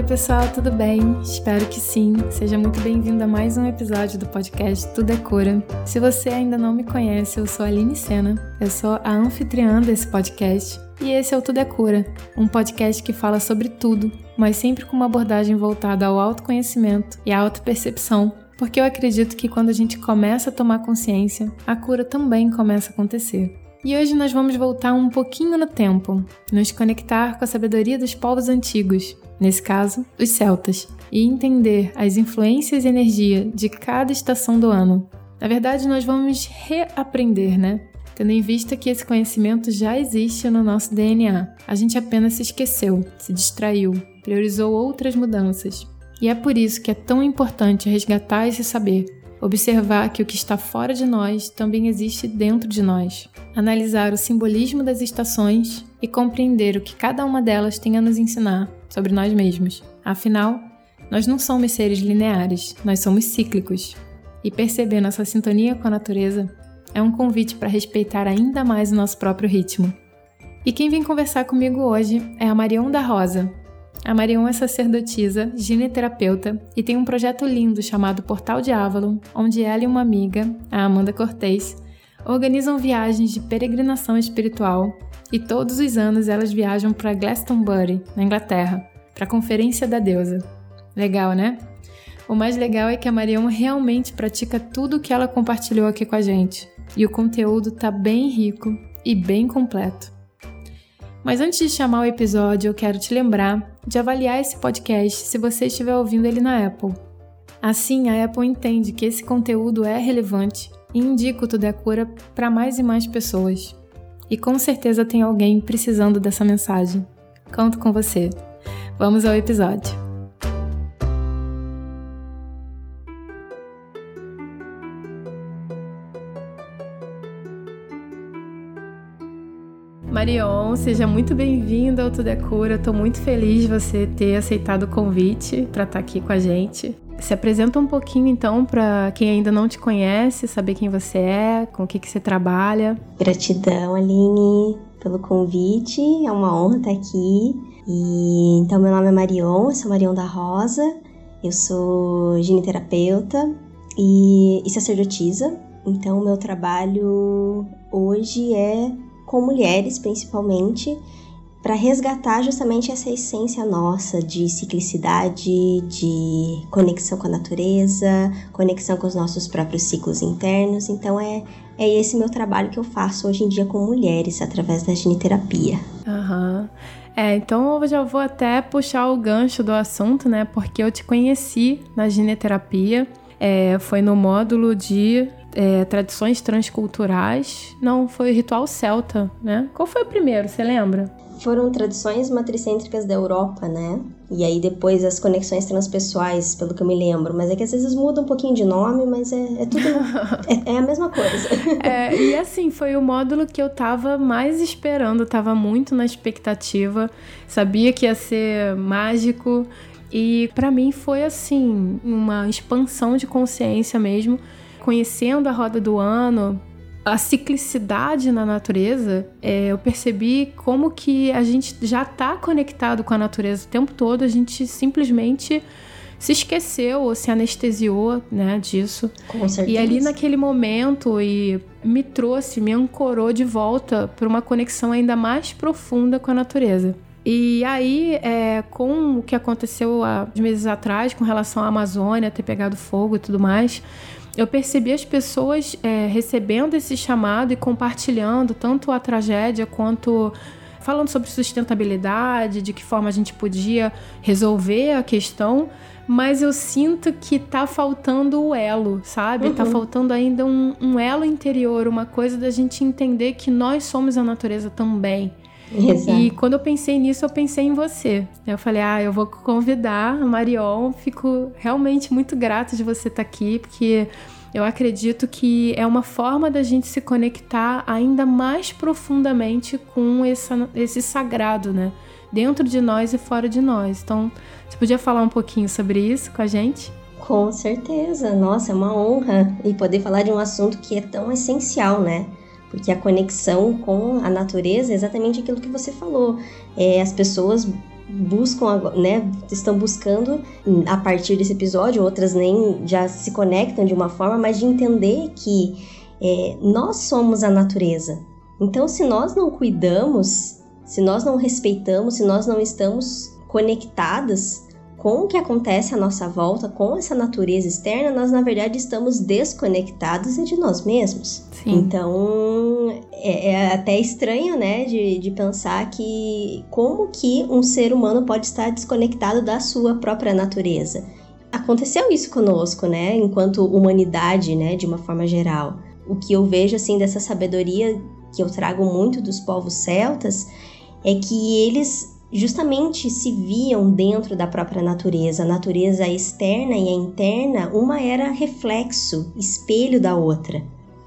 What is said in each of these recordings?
Oi, pessoal, tudo bem? Espero que sim. Seja muito bem-vindo a mais um episódio do podcast Tudo é Cura. Se você ainda não me conhece, eu sou a Aline Sena. Eu sou a anfitriã desse podcast e esse é o Tudo é Cura, um podcast que fala sobre tudo, mas sempre com uma abordagem voltada ao autoconhecimento e à autopercepção, porque eu acredito que quando a gente começa a tomar consciência, a cura também começa a acontecer. E hoje nós vamos voltar um pouquinho no tempo, nos conectar com a sabedoria dos povos antigos, nesse caso, os celtas, e entender as influências e energia de cada estação do ano. Na verdade, nós vamos reaprender, né? Tendo em vista que esse conhecimento já existe no nosso DNA. A gente apenas se esqueceu, se distraiu, priorizou outras mudanças. E é por isso que é tão importante resgatar esse saber, observar que o que está fora de nós também existe dentro de nós, analisar o simbolismo das estações e compreender o que cada uma delas tem a nos ensinar sobre nós mesmos. Afinal, nós não somos seres lineares, nós somos cíclicos. E perceber nossa sintonia com a natureza é um convite para respeitar ainda mais o nosso próprio ritmo. E quem vem conversar comigo hoje é a Marion da Rosa. A Marion é sacerdotisa, gineterapeuta e tem um projeto lindo chamado Portal de Avalon, onde ela e uma amiga, a Amanda Cortez, organizam viagens de peregrinação espiritual e todos os anos elas viajam para Glastonbury, na Inglaterra, para a Conferência da Deusa. Legal, né? O mais legal é que a Marion realmente pratica tudo o que ela compartilhou aqui com a gente, e o conteúdo tá bem rico e bem completo. Mas antes de chamar o episódio, eu quero te lembrar de avaliar esse podcast se você estiver ouvindo ele na Apple. Assim, a Apple entende que esse conteúdo é relevante e indica o Tudo é Cura para mais e mais pessoas. E com certeza tem alguém precisando dessa mensagem. Conto com você. Vamos ao episódio. Marion, seja muito bem-vinda ao Tudo é Cura. Estou muito feliz de você ter aceitado o convite para estar tá aqui com a gente. Se apresenta um pouquinho então para quem ainda não te conhece, saber quem você é, com o que, que você trabalha. Gratidão, Aline, pelo convite. É uma honra estar aqui. E então meu nome é Marion, eu sou Marion da Rosa. Eu sou gineterapeuta e, e sacerdotisa. Então, o meu trabalho hoje é com mulheres principalmente, para resgatar justamente essa essência nossa de ciclicidade, de conexão com a natureza, conexão com os nossos próprios ciclos internos. Então é, é esse meu trabalho que eu faço hoje em dia com mulheres através da giniterapia. Aham. Uhum. É, então eu já vou até puxar o gancho do assunto, né? Porque eu te conheci na gineterapia. É, foi no módulo de é, tradições transculturais. Não, foi ritual celta, né? Qual foi o primeiro, você lembra? Foram tradições matricêntricas da Europa, né? E aí depois as conexões transpessoais, pelo que eu me lembro. Mas é que às vezes muda um pouquinho de nome, mas é, é tudo. é, é, a mesma coisa. é, e assim, foi o módulo que eu tava mais esperando, tava muito na expectativa. Sabia que ia ser mágico. E para mim foi assim, uma expansão de consciência mesmo conhecendo a roda do ano, a ciclicidade na natureza, é, eu percebi como que a gente já está conectado com a natureza o tempo todo, a gente simplesmente se esqueceu ou se anestesiou, né, disso. Com certeza. E ali naquele momento e me trouxe, me ancorou de volta para uma conexão ainda mais profunda com a natureza. E aí, é, com o que aconteceu há meses atrás com relação à Amazônia ter pegado fogo e tudo mais, eu percebi as pessoas é, recebendo esse chamado e compartilhando tanto a tragédia quanto falando sobre sustentabilidade, de que forma a gente podia resolver a questão, mas eu sinto que tá faltando o elo, sabe? Tá uhum. Tá faltando ainda um, um, elo interior, uma coisa da gente entender que nós somos a natureza também. Exato. E quando eu pensei nisso, eu pensei em você. Eu falei, ah, eu vou convidar a Marion. Fico realmente muito grata de você estar tá aqui, porque eu acredito que é uma forma da gente se conectar ainda mais profundamente com essa, esse sagrado, né? Dentro de nós e fora de nós. Então, você podia falar um pouquinho sobre isso com a gente? Com certeza. Nossa, é uma honra e poder falar de um assunto que é tão essencial, né? Porque a conexão com a natureza é exatamente aquilo que você falou. É, as pessoas buscam, né, estão buscando a partir desse episódio, outras nem já se conectam de uma forma, mas de entender que é, nós somos a natureza. Então, se nós não cuidamos, se nós não respeitamos, se nós não estamos conectadas com o que acontece à nossa volta, com essa natureza externa, nós na verdade estamos desconectados de nós mesmos. Sim. Então é, é, até estranho, né, de, de pensar que como que um ser humano pode estar desconectado da sua própria natureza. Aconteceu isso conosco, né, enquanto humanidade, né, de uma forma geral. O que eu vejo assim dessa sabedoria que eu trago muito dos povos celtas é que eles justamente se viam dentro da própria natureza. A natureza externa e a interna, uma era reflexo, espelho da outra.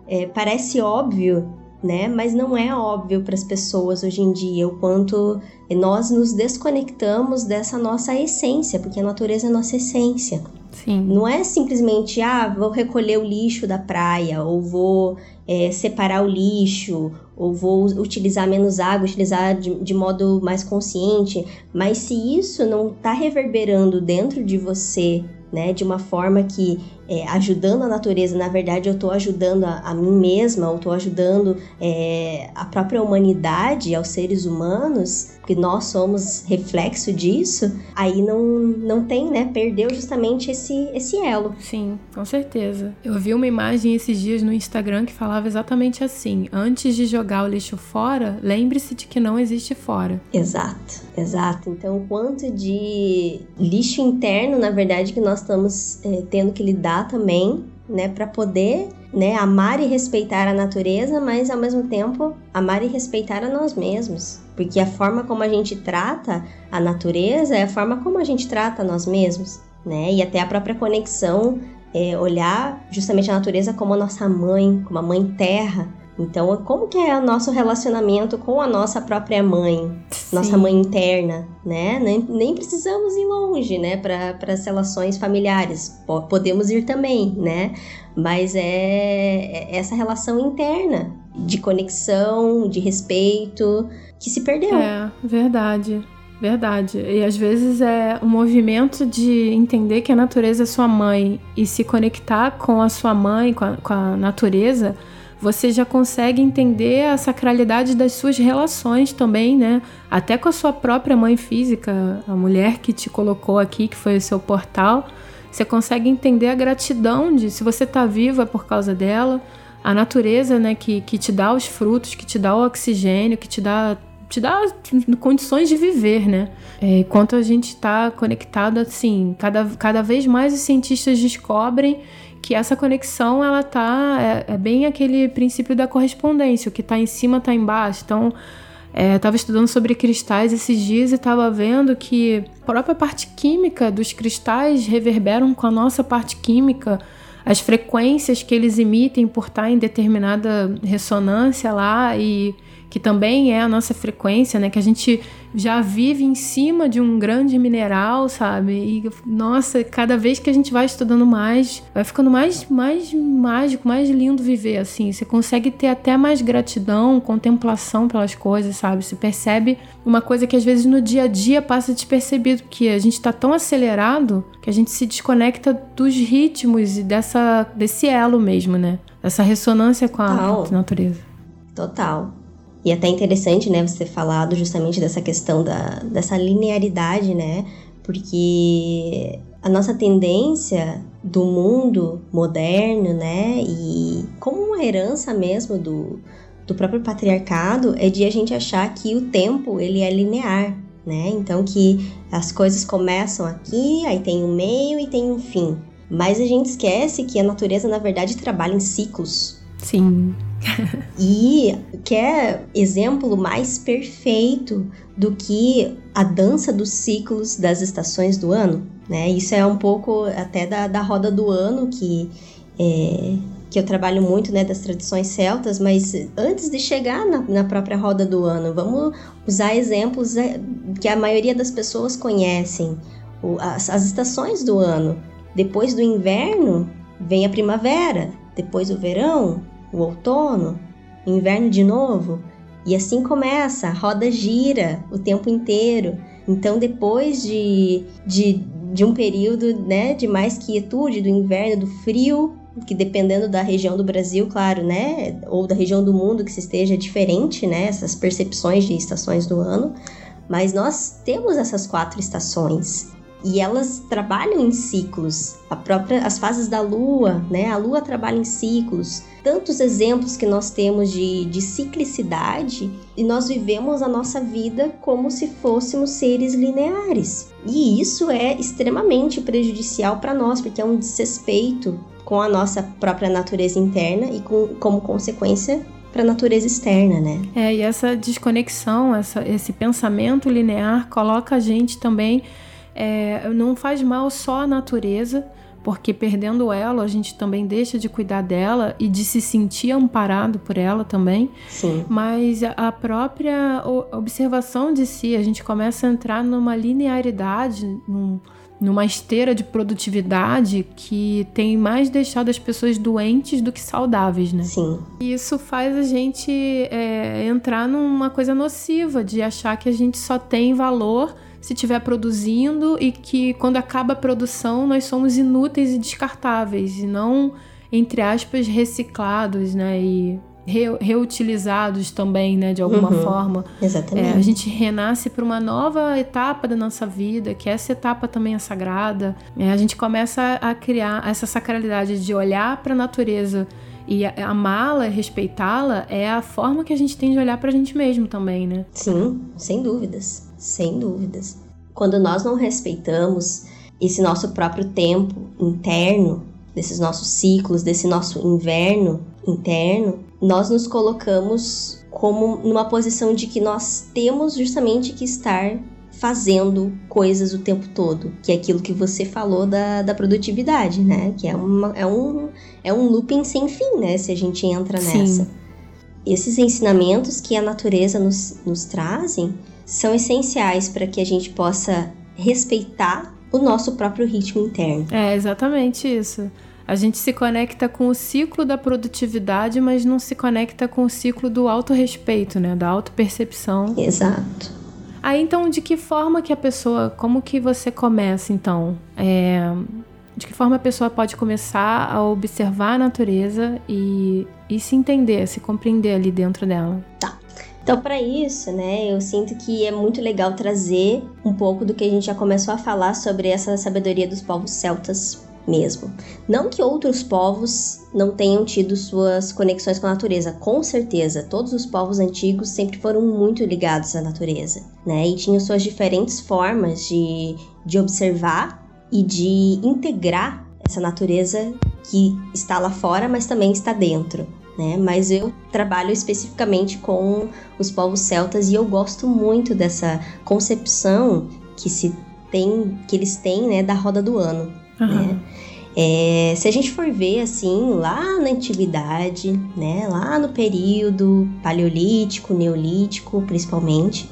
É, parece óbvio, né? Mas não é óbvio para as pessoas hoje em dia o quanto nós nos desconectamos dessa nossa essência, porque a natureza é nossa essência. Sim. Não é simplesmente, ah, vou recolher o lixo da praia, ou vou é, separar o lixo, ou vou utilizar menos água, utilizar de, de modo mais consciente, mas se isso não está reverberando dentro de você, né, de uma forma que é, ajudando a natureza, na verdade eu estou ajudando a, a, mim mesma, ou estou ajudando é, a própria humanidade, aos seres humanos, que nós somos reflexo disso, aí não, não tem, né? Perdeu justamente esse, esse elo. Sim, com certeza. Eu vi uma imagem esses dias no Instagram que falava exatamente assim: antes de jogar o lixo fora, lembre-se de que não existe fora. Exato, exato. Então, o quanto de lixo interno, na verdade, que nós estamos é, tendo que lidar também, né, para poder, né, amar e respeitar a natureza, mas ao mesmo tempo amar e respeitar a nós mesmos, porque a forma como a gente trata a natureza é a forma como a gente trata nós mesmos, né? E até a própria conexão é olhar justamente a natureza como a nossa mãe, como a mãe terra, então, como que é o nosso relacionamento com a nossa própria mãe, Sim. nossa mãe interna, né? Nem, nem precisamos ir longe, né, para as relações familiares. Podemos ir também, né? Mas é, é essa relação interna de conexão, de respeito, que se perdeu. É, verdade. Verdade. E às vezes é o movimento de entender que a natureza é sua mãe e se conectar com a sua mãe, com a, com a natureza você já consegue entender a sacralidade das suas relações também, né? Até com a sua própria mãe física, a mulher que te colocou aqui, que foi o seu portal. Você consegue entender a gratidão de se você está vivo é por causa dela, a natureza, né, que, que te dá os frutos, que te dá o oxigênio, que te dá te dá condições de viver, né? É, enquanto a gente está conectado assim, cada, cada vez mais os cientistas descobrem que essa conexão ela tá é, é bem aquele princípio da correspondência, o que está em cima está embaixo. Então, é, estava estudando sobre cristais esses dias e estava vendo que a própria parte química dos cristais reverberam com a nossa parte química, as frequências que eles emitem por estar em determinada ressonância lá e que também é a nossa frequência, né? Que a gente já vive em cima de um grande mineral, sabe? E nossa, cada vez que a gente vai estudando mais, vai ficando mais, mais mágico, mais lindo viver assim. Você consegue ter até mais gratidão, contemplação pelas coisas, sabe? Você percebe uma coisa que às vezes no dia a dia passa despercebido, que a gente tá tão acelerado que a gente se desconecta dos ritmos e dessa desse elo mesmo, né? Dessa ressonância com a Total. natureza. Total. E até interessante, né, você ter falado justamente dessa questão da, dessa linearidade, né? Porque a nossa tendência do mundo moderno, né, e como uma herança mesmo do, do próprio patriarcado, é de a gente achar que o tempo ele é linear, né? Então que as coisas começam aqui, aí tem um meio e tem um fim. Mas a gente esquece que a natureza, na verdade, trabalha em ciclos. Sim. E quer exemplo mais perfeito do que a dança dos ciclos das estações do ano, né? Isso é um pouco até da, da roda do ano que é, que eu trabalho muito, né, das tradições celtas, mas antes de chegar na, na própria roda do ano, vamos usar exemplos é, que a maioria das pessoas conhecem, o, as, as estações do ano. Depois do inverno vem a primavera, depois o verão, o outono, inverno de novo, e assim começa, a roda gira o tempo inteiro. Então, depois de, de, de um período né, de mais quietude, do inverno, do frio, que dependendo da região do Brasil, claro, né, ou da região do mundo que se esteja diferente, né, essas percepções de estações do ano, mas nós temos essas quatro estações e elas trabalham em ciclos. A própria as fases da lua, né? A lua trabalha em ciclos. Tantos exemplos que nós temos de, de ciclicidade e nós vivemos a nossa vida como se fôssemos seres lineares. E isso é extremamente prejudicial para nós, porque é um desrespeito com a nossa própria natureza interna e com, como consequência para a natureza externa, né? É, e essa desconexão, essa, esse pensamento linear coloca a gente também é, não faz mal só à natureza, porque perdendo ela, a gente também deixa de cuidar dela e de se sentir amparado por ela também. Sim. Mas a própria observação de si, a gente começa a entrar numa linearidade, num, numa esteira de produtividade que tem mais deixado as pessoas doentes do que saudáveis, né? Sim. E isso faz a gente é, entrar numa coisa nociva de achar que a gente só tem valor se estiver produzindo e que quando acaba a produção nós somos inúteis e descartáveis e não, entre aspas, reciclados, né? E re reutilizados também, né? De alguma uhum, forma. Exatamente. É, a gente renasce para uma nova etapa da nossa vida, que essa etapa também é sagrada. É, a gente começa a criar essa sacralidade de olhar para a natureza e amá-la, respeitá-la, é a forma que a gente tem de olhar para a gente mesmo também, né? Sim, sem dúvidas sem dúvidas. Quando nós não respeitamos esse nosso próprio tempo interno, desses nossos ciclos, desse nosso inverno interno, nós nos colocamos como numa posição de que nós temos justamente que estar fazendo coisas o tempo todo, que é aquilo que você falou da, da produtividade, né? Que é, uma, é, um, é um looping sem fim, né? Se a gente entra nessa. Sim. Esses ensinamentos que a natureza nos, nos trazem são essenciais para que a gente possa respeitar o nosso próprio ritmo interno. É exatamente isso. A gente se conecta com o ciclo da produtividade, mas não se conecta com o ciclo do autorrespeito, né? Da autopercepção. Exato. Aí então, de que forma que a pessoa, como que você começa então? É, de que forma a pessoa pode começar a observar a natureza e, e se entender, se compreender ali dentro dela? Tá. Então, para isso, né, eu sinto que é muito legal trazer um pouco do que a gente já começou a falar sobre essa sabedoria dos povos celtas mesmo. Não que outros povos não tenham tido suas conexões com a natureza, com certeza, todos os povos antigos sempre foram muito ligados à natureza, né, e tinham suas diferentes formas de, de observar e de integrar essa natureza que está lá fora, mas também está dentro né? Mas eu trabalho especificamente com os povos celtas e eu gosto muito dessa concepção que se tem, que eles têm, né, da roda do ano, uhum. né? É, se a gente for ver assim, lá na antiguidade, né, lá no período paleolítico, neolítico, principalmente,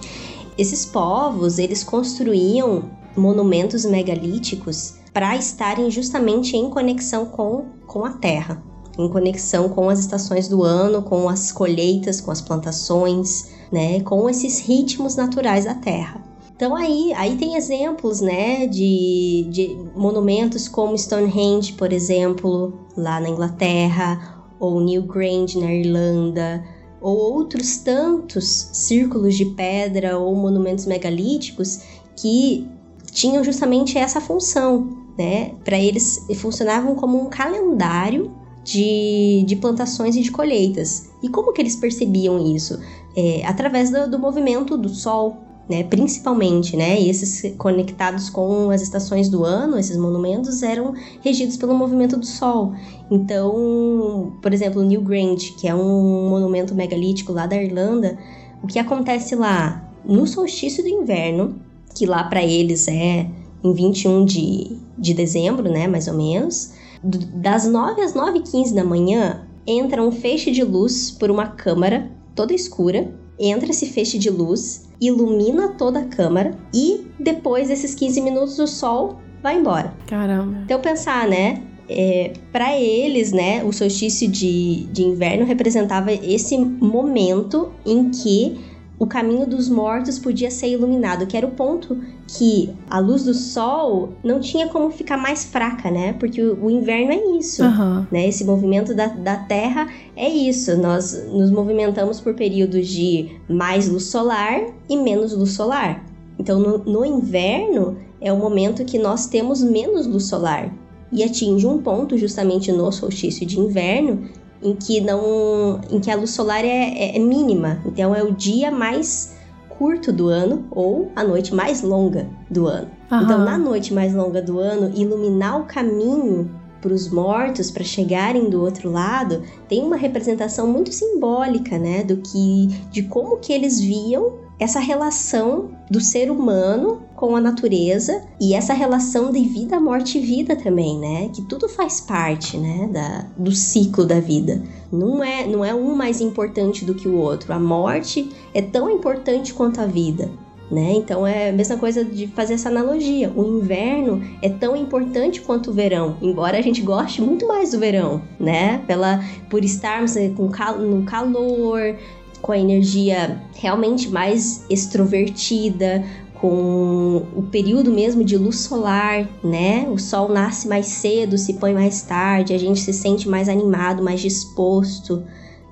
esses povos eles construíam monumentos megalíticos para estarem justamente em conexão com, com a terra, em conexão com as estações do ano, com as colheitas, com as plantações, né, com esses ritmos naturais da terra. Então aí, aí tem exemplos, né, de, de monumentos como Stonehenge, por exemplo, lá na Inglaterra, ou Newgrange na Irlanda, ou outros tantos círculos de pedra ou monumentos megalíticos que tinham justamente essa função, né? Para eles funcionavam como um calendário de, de plantações e de colheitas. E como que eles percebiam isso? É, através do, do movimento do Sol, né, principalmente, né, esses conectados com as estações do ano, esses monumentos eram regidos pelo movimento do Sol. Então, por exemplo, Newgrange, que é um monumento megalítico lá da Irlanda, o que acontece lá no solstício do inverno, que lá para eles é em 21 de, de dezembro, né, mais ou menos, das 9 às 9 e 15 da manhã, entra um feixe de luz por uma câmara toda escura. Entra esse feixe de luz, ilumina toda a câmara e depois desses 15 minutos o sol vai embora. Caramba. Então pensar, né? É, para eles, né, o solstício de, de inverno representava esse momento em que o caminho dos mortos podia ser iluminado, que era o ponto que a luz do sol não tinha como ficar mais fraca, né? Porque o, o inverno é isso, uhum. né? Esse movimento da, da Terra é isso. Nós nos movimentamos por períodos de mais luz solar e menos luz solar. Então, no, no inverno é o momento que nós temos menos luz solar e atinge um ponto justamente no solstício de inverno em que não, em que a luz solar é, é, é mínima. Então é o dia mais curto do ano ou a noite mais longa do ano. Uhum. Então na noite mais longa do ano, iluminar o caminho para os mortos para chegarem do outro lado tem uma representação muito simbólica, né, do que de como que eles viam essa relação do ser humano com a natureza e essa relação de vida, morte e vida também, né? Que tudo faz parte, né, da, do ciclo da vida. Não é, não é um mais importante do que o outro. A morte é tão importante quanto a vida. Né? Então é a mesma coisa de fazer essa analogia. O inverno é tão importante quanto o verão, embora a gente goste muito mais do verão, né? Pela por estarmos cal no calor, com a energia realmente mais extrovertida, com o período mesmo de luz solar, né? O sol nasce mais cedo, se põe mais tarde, a gente se sente mais animado, mais disposto,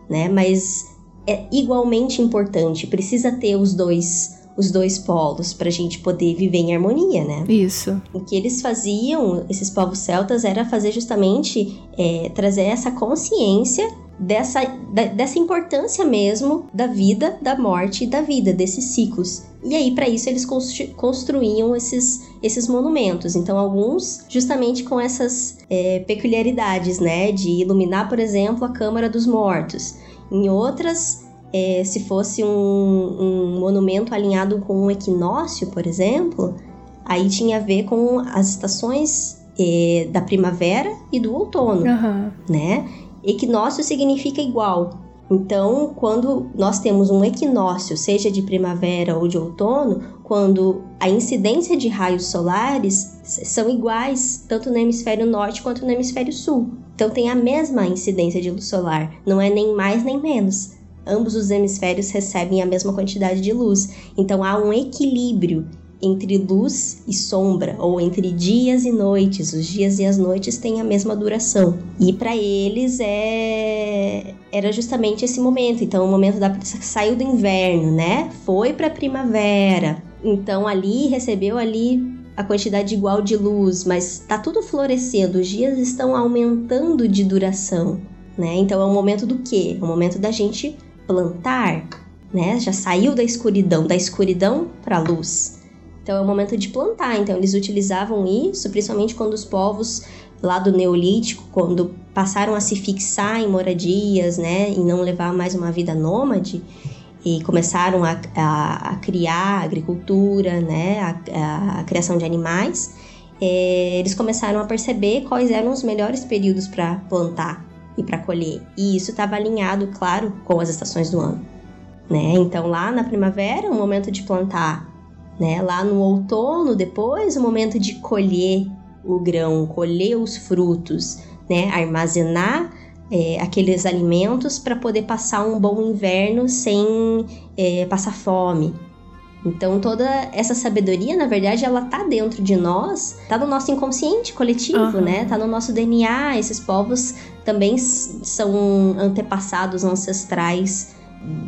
né? Mas é igualmente importante, precisa ter os dois os dois polos para a gente poder viver em harmonia, né? Isso. O que eles faziam, esses povos celtas, era fazer justamente é, trazer essa consciência dessa, da, dessa importância mesmo da vida, da morte e da vida, desses ciclos. E aí, para isso, eles construíam esses, esses monumentos. Então, alguns justamente com essas é, peculiaridades, né? De iluminar, por exemplo, a Câmara dos Mortos. Em outras, é, se fosse um, um monumento alinhado com um equinócio, por exemplo, aí tinha a ver com as estações é, da primavera e do outono, uhum. né? Equinócio significa igual. Então, quando nós temos um equinócio, seja de primavera ou de outono, quando a incidência de raios solares são iguais, tanto no hemisfério norte quanto no hemisfério sul. Então, tem a mesma incidência de luz solar, não é nem mais nem menos. Ambos os hemisférios recebem a mesma quantidade de luz. Então, há um equilíbrio entre luz e sombra, ou entre dias e noites. Os dias e as noites têm a mesma duração. E para eles é era justamente esse momento. Então, o momento da saiu do inverno, né? Foi para primavera. Então, ali recebeu ali a quantidade igual de luz, mas tá tudo florescendo. Os dias estão aumentando de duração, né? Então, é o momento do quê? É o momento da gente plantar, né? Já saiu da escuridão, da escuridão para a luz. Então é o momento de plantar. Então eles utilizavam isso, principalmente quando os povos lá do Neolítico, quando passaram a se fixar em moradias, né, e não levar mais uma vida nômade, e começaram a, a, a criar agricultura, né, a, a criação de animais, é, eles começaram a perceber quais eram os melhores períodos para plantar e para colher. E isso estava alinhado, claro, com as estações do ano. Né? Então, lá na primavera, o momento de plantar né? Lá no outono, depois, o momento de colher o grão, colher os frutos, né? Armazenar é, aqueles alimentos para poder passar um bom inverno sem é, passar fome. Então toda essa sabedoria, na verdade, ela tá dentro de nós, tá no nosso inconsciente coletivo, uhum. né? Tá no nosso DNA. Esses povos também são antepassados ancestrais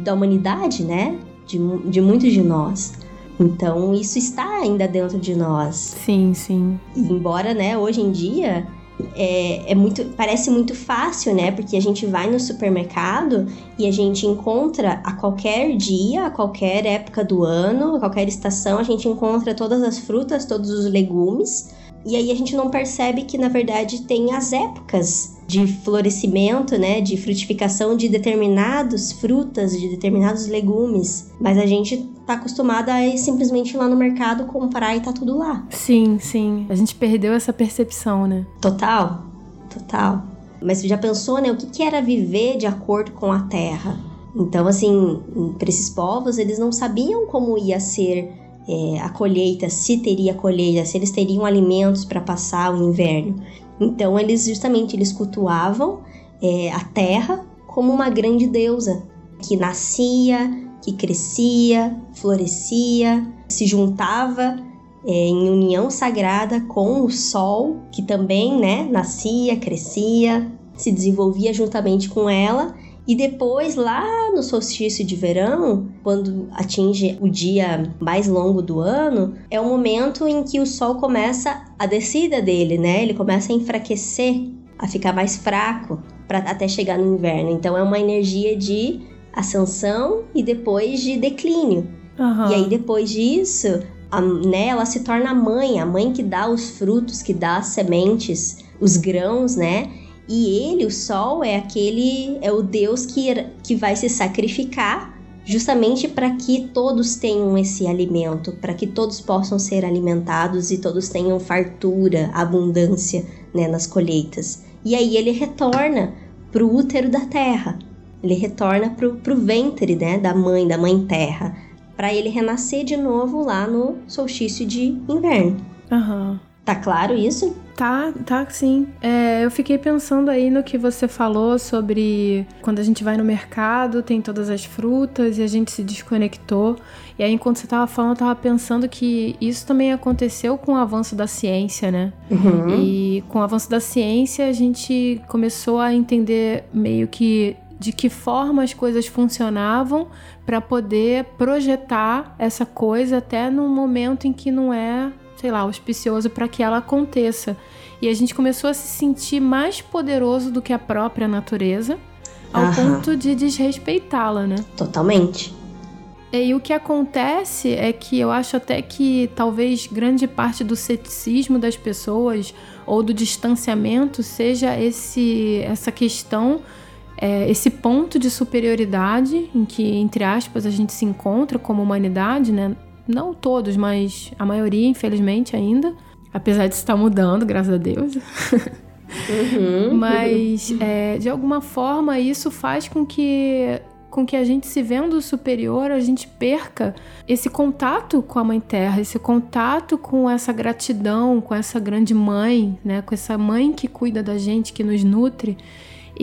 da humanidade, né? De, de muitos de nós. Então, isso está ainda dentro de nós. Sim, sim. E embora, né, hoje em dia é, é, muito, parece muito fácil, né? Porque a gente vai no supermercado e a gente encontra a qualquer dia, a qualquer época do ano, a qualquer estação, a gente encontra todas as frutas, todos os legumes. E aí a gente não percebe que na verdade tem as épocas de florescimento, né, de frutificação de determinados frutas, de determinados legumes, mas a gente tá acostumada a ir simplesmente lá no mercado comprar e tá tudo lá. Sim, sim. A gente perdeu essa percepção, né? Total, total. Mas você já pensou, né, o que, que era viver de acordo com a terra? Então, assim, para esses povos, eles não sabiam como ia ser é, a colheita, se teria colheita, se eles teriam alimentos para passar o inverno. Então eles justamente eles cultuavam é, a terra como uma grande deusa que nascia, que crescia, florescia, se juntava é, em união sagrada com o sol, que também né, nascia, crescia, se desenvolvia juntamente com ela. E depois, lá no solstício de verão, quando atinge o dia mais longo do ano, é o momento em que o sol começa a descida dele, né? Ele começa a enfraquecer, a ficar mais fraco, para até chegar no inverno. Então é uma energia de ascensão e depois de declínio. Uhum. E aí depois disso, a, né, ela se torna a mãe, a mãe que dá os frutos, que dá as sementes, os grãos, né? E ele, o sol, é aquele, é o Deus que, que vai se sacrificar justamente para que todos tenham esse alimento, para que todos possam ser alimentados e todos tenham fartura, abundância né, nas colheitas. E aí ele retorna para o útero da terra, ele retorna para o ventre né, da mãe, da mãe terra, para ele renascer de novo lá no solstício de inverno. Aham. Uhum. Tá claro isso? Tá, tá sim. É, eu fiquei pensando aí no que você falou sobre quando a gente vai no mercado, tem todas as frutas e a gente se desconectou. E aí, enquanto você tava falando, eu tava pensando que isso também aconteceu com o avanço da ciência, né? Uhum. E com o avanço da ciência, a gente começou a entender meio que de que forma as coisas funcionavam para poder projetar essa coisa até num momento em que não é sei lá, auspicioso para que ela aconteça. E a gente começou a se sentir mais poderoso do que a própria natureza, ao Aham. ponto de desrespeitá-la, né? Totalmente. E o que acontece é que eu acho até que talvez grande parte do ceticismo das pessoas ou do distanciamento seja esse essa questão, é, esse ponto de superioridade em que, entre aspas, a gente se encontra como humanidade, né? Não todos, mas a maioria, infelizmente, ainda. Apesar de estar mudando, graças a Deus. Uhum. mas, é, de alguma forma, isso faz com que com que a gente se vendo superior, a gente perca esse contato com a Mãe Terra, esse contato com essa gratidão, com essa grande mãe, né? Com essa mãe que cuida da gente, que nos nutre.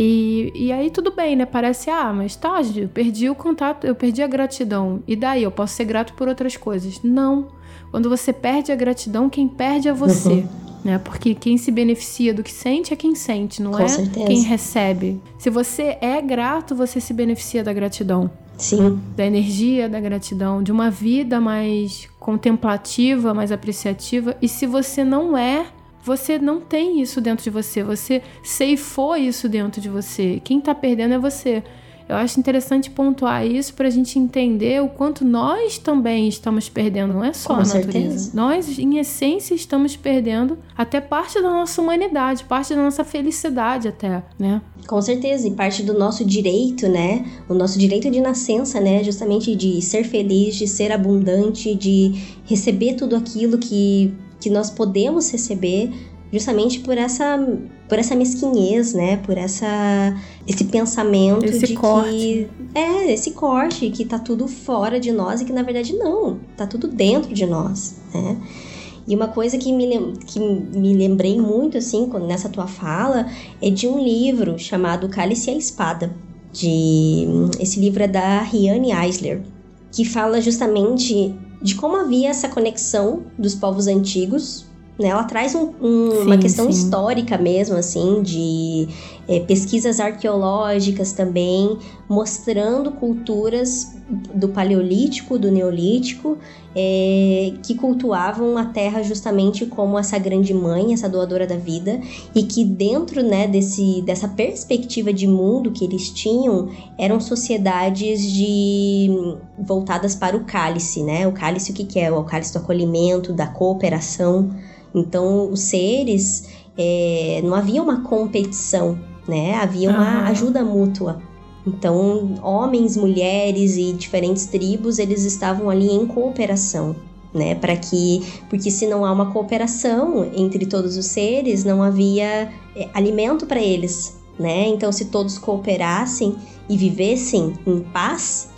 E, e aí tudo bem, né? Parece, ah, mas tá, eu perdi o contato, eu perdi a gratidão. E daí? Eu posso ser grato por outras coisas. Não. Quando você perde a gratidão, quem perde é você. Uhum. Né? Porque quem se beneficia do que sente é quem sente, não Com é certeza. quem recebe. Se você é grato, você se beneficia da gratidão. Sim. Da energia da gratidão, de uma vida mais contemplativa, mais apreciativa. E se você não é, você não tem isso dentro de você, você ceifou isso dentro de você. Quem está perdendo é você. Eu acho interessante pontuar isso para a gente entender o quanto nós também estamos perdendo, não é só Com a natureza. Certeza. Nós, em essência, estamos perdendo até parte da nossa humanidade, parte da nossa felicidade até, né? Com certeza, e parte do nosso direito, né? O nosso direito de nascença, né? Justamente de ser feliz, de ser abundante, de receber tudo aquilo que que nós podemos receber justamente por essa por essa mesquinhez, né? Por essa esse pensamento esse de corte. que é esse corte que tá tudo fora de nós e que na verdade não, tá tudo dentro de nós, né? E uma coisa que me, que me lembrei muito, assim, nessa tua fala, é de um livro chamado Cálice e a Espada. De, esse livro é da Riane Eisler, que fala justamente de como havia essa conexão dos povos antigos. Né? Ela traz um, um, sim, uma questão sim. histórica mesmo, assim, de é, pesquisas arqueológicas também, mostrando culturas do Paleolítico, do Neolítico, é, que cultuavam a terra justamente como essa grande mãe, essa doadora da vida, e que dentro né, desse, dessa perspectiva de mundo que eles tinham, eram sociedades de voltadas para o cálice, né? O cálice o que, que é? O cálice do acolhimento, da cooperação. Então, os seres, é, não havia uma competição, né? Havia uma ajuda mútua. Então, homens, mulheres e diferentes tribos, eles estavam ali em cooperação, né? Para que, porque se não há uma cooperação entre todos os seres, não havia é, alimento para eles, né? Então, se todos cooperassem e vivessem em paz,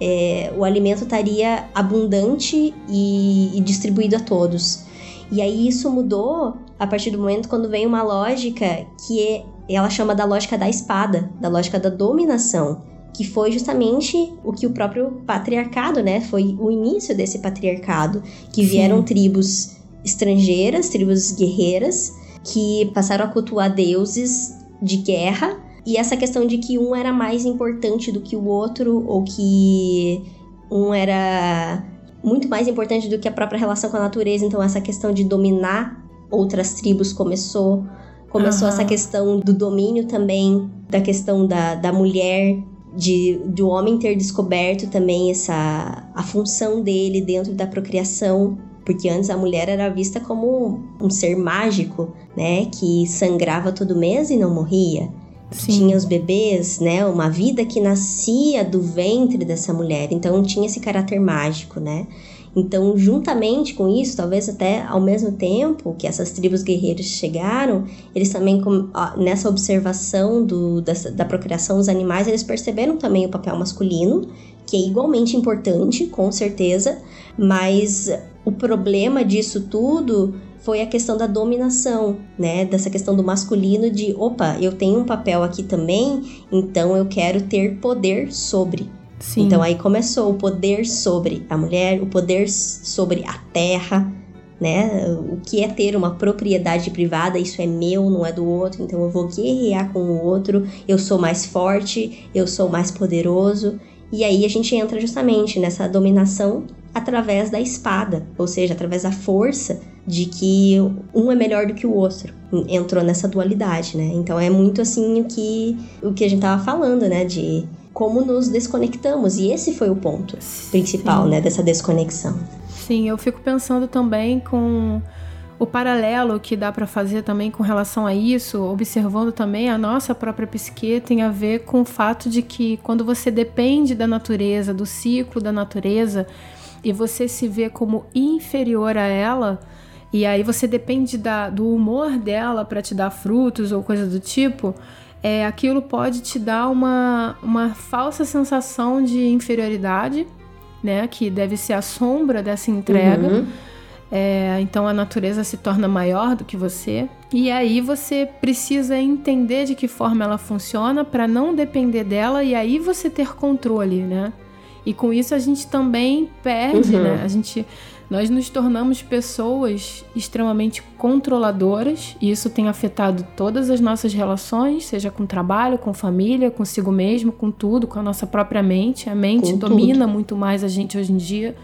é, o alimento estaria abundante e, e distribuído a todos. E aí isso mudou a partir do momento quando vem uma lógica que é ela chama da lógica da espada, da lógica da dominação. que foi justamente o que o próprio patriarcado, né? Foi o início desse patriarcado, que vieram Sim. tribos estrangeiras, tribos guerreiras, que passaram a cultuar deuses de guerra. E essa questão de que um era mais importante do que o outro, ou que um era muito mais importante do que a própria relação com a natureza. Então, essa questão de dominar outras tribos começou. Começou uhum. essa questão do domínio também, da questão da, da mulher de, de o homem ter descoberto também essa a função dele dentro da procriação, porque antes a mulher era vista como um ser mágico, né, que sangrava todo mês e não morria. Sim. Tinha os bebês, né, uma vida que nascia do ventre dessa mulher, então tinha esse caráter mágico, né? Então, juntamente com isso, talvez até ao mesmo tempo que essas tribos guerreiras chegaram, eles também, nessa observação do, da, da procriação dos animais, eles perceberam também o papel masculino, que é igualmente importante, com certeza, mas o problema disso tudo foi a questão da dominação, né? Dessa questão do masculino de, opa, eu tenho um papel aqui também, então eu quero ter poder sobre. Sim. Então aí começou o poder sobre a mulher, o poder sobre a terra, né? O que é ter uma propriedade privada, isso é meu, não é do outro, então eu vou guerrear com o outro, eu sou mais forte, eu sou mais poderoso. E aí a gente entra justamente nessa dominação através da espada, ou seja, através da força de que um é melhor do que o outro. Entrou nessa dualidade, né? Então é muito assim o que o que a gente tava falando, né, de como nos desconectamos. E esse foi o ponto principal, Sim. né, dessa desconexão. Sim, eu fico pensando também com o paralelo que dá para fazer também com relação a isso, observando também a nossa própria psique, tem a ver com o fato de que quando você depende da natureza, do ciclo da natureza, e você se vê como inferior a ela, e aí você depende da, do humor dela para te dar frutos ou coisa do tipo, é, aquilo pode te dar uma, uma falsa sensação de inferioridade, né? Que deve ser a sombra dessa entrega. Uhum. É, então a natureza se torna maior do que você. E aí você precisa entender de que forma ela funciona para não depender dela e aí você ter controle, né? E com isso a gente também perde, uhum. né? A gente nós nos tornamos pessoas extremamente controladoras e isso tem afetado todas as nossas relações, seja com trabalho, com família, consigo mesmo, com tudo, com a nossa própria mente. A mente com domina tudo. muito mais a gente hoje em dia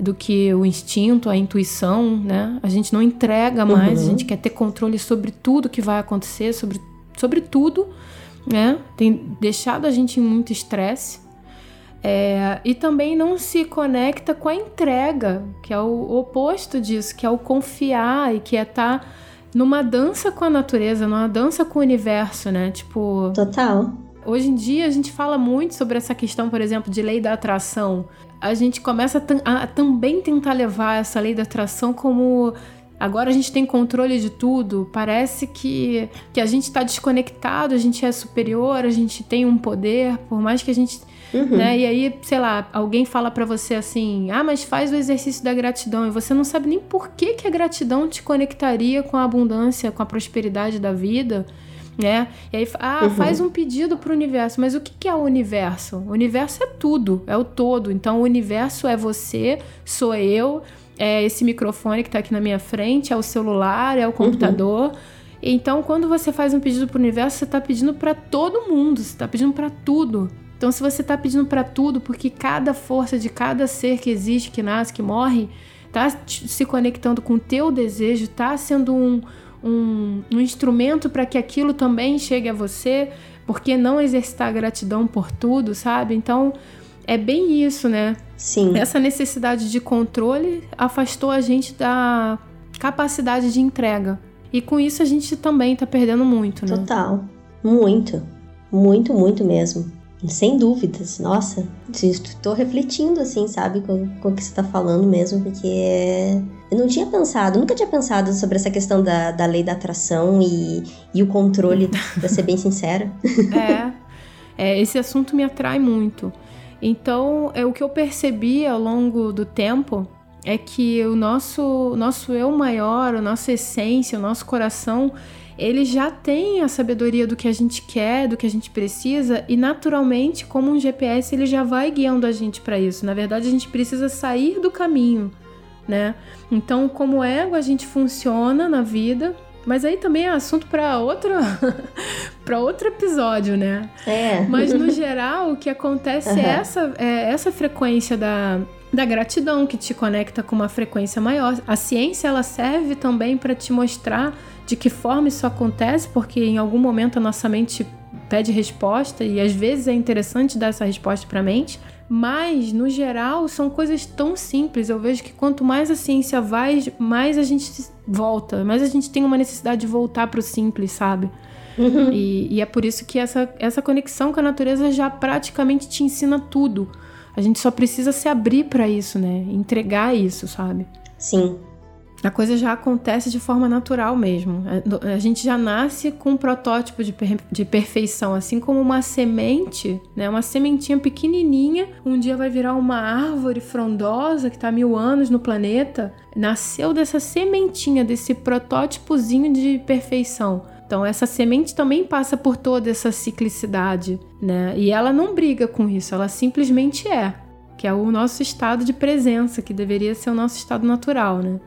do que o instinto, a intuição, né? A gente não entrega mais, uhum. a gente quer ter controle sobre tudo que vai acontecer, sobre, sobre tudo, né? Tem deixado a gente em muito estresse. É, e também não se conecta com a entrega, que é o oposto disso, que é o confiar e que é estar tá numa dança com a natureza, numa dança com o universo, né? Tipo. Total. Hoje em dia a gente fala muito sobre essa questão, por exemplo, de lei da atração. A gente começa a, a também tentar levar essa lei da atração como Agora a gente tem controle de tudo. Parece que, que a gente está desconectado, a gente é superior, a gente tem um poder, por mais que a gente Uhum. Né? E aí, sei lá, alguém fala para você assim: ah, mas faz o exercício da gratidão. E você não sabe nem por que, que a gratidão te conectaria com a abundância, com a prosperidade da vida. Né? E aí, ah, uhum. faz um pedido pro universo. Mas o que, que é o universo? O universo é tudo, é o todo. Então, o universo é você, sou eu, é esse microfone que tá aqui na minha frente, é o celular, é o computador. Uhum. Então, quando você faz um pedido pro universo, você tá pedindo para todo mundo, você tá pedindo para tudo. Então, se você está pedindo para tudo, porque cada força de cada ser que existe, que nasce, que morre, está se conectando com o teu desejo, está sendo um, um, um instrumento para que aquilo também chegue a você, porque não exercitar gratidão por tudo, sabe? Então, é bem isso, né? Sim. Essa necessidade de controle afastou a gente da capacidade de entrega. E com isso a gente também tá perdendo muito, né? Total. Muito. Muito, muito mesmo. Sem dúvidas, nossa, estou refletindo assim, sabe, com, com o que você está falando mesmo, porque eu não tinha pensado, nunca tinha pensado sobre essa questão da, da lei da atração e, e o controle, pra ser bem sincera. É, é, esse assunto me atrai muito. Então, é o que eu percebi ao longo do tempo é que o nosso, nosso eu maior, a nossa essência, o nosso coração, ele já tem a sabedoria do que a gente quer, do que a gente precisa, e naturalmente, como um GPS, ele já vai guiando a gente para isso. Na verdade, a gente precisa sair do caminho, né? Então, como ego, a gente funciona na vida, mas aí também é assunto para outro para outro episódio, né? É. Mas no geral, o que acontece uhum. é essa é essa frequência da da gratidão que te conecta com uma frequência maior. A ciência ela serve também para te mostrar de que forma isso acontece, porque em algum momento a nossa mente pede resposta e às vezes é interessante dar essa resposta para a mente, mas no geral são coisas tão simples. Eu vejo que quanto mais a ciência vai, mais a gente volta, mais a gente tem uma necessidade de voltar para o simples, sabe? Uhum. E, e, é por isso que essa, essa conexão com a natureza já praticamente te ensina tudo. A gente só precisa se abrir para isso, né? Entregar isso, sabe? Sim. A coisa já acontece de forma natural mesmo. A gente já nasce com um protótipo de, per de perfeição, assim como uma semente, né? Uma sementinha pequenininha, um dia vai virar uma árvore frondosa que está há mil anos no planeta. Nasceu dessa sementinha, desse protótipozinho de perfeição. Então essa semente também passa por toda essa ciclicidade, né? E ela não briga com isso, ela simplesmente é, que é o nosso estado de presença, que deveria ser o nosso estado natural, né?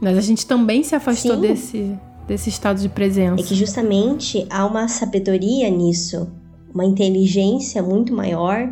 Mas a gente também se afastou Sim. desse, desse estado de presença. É que justamente há uma sabedoria nisso, uma inteligência muito maior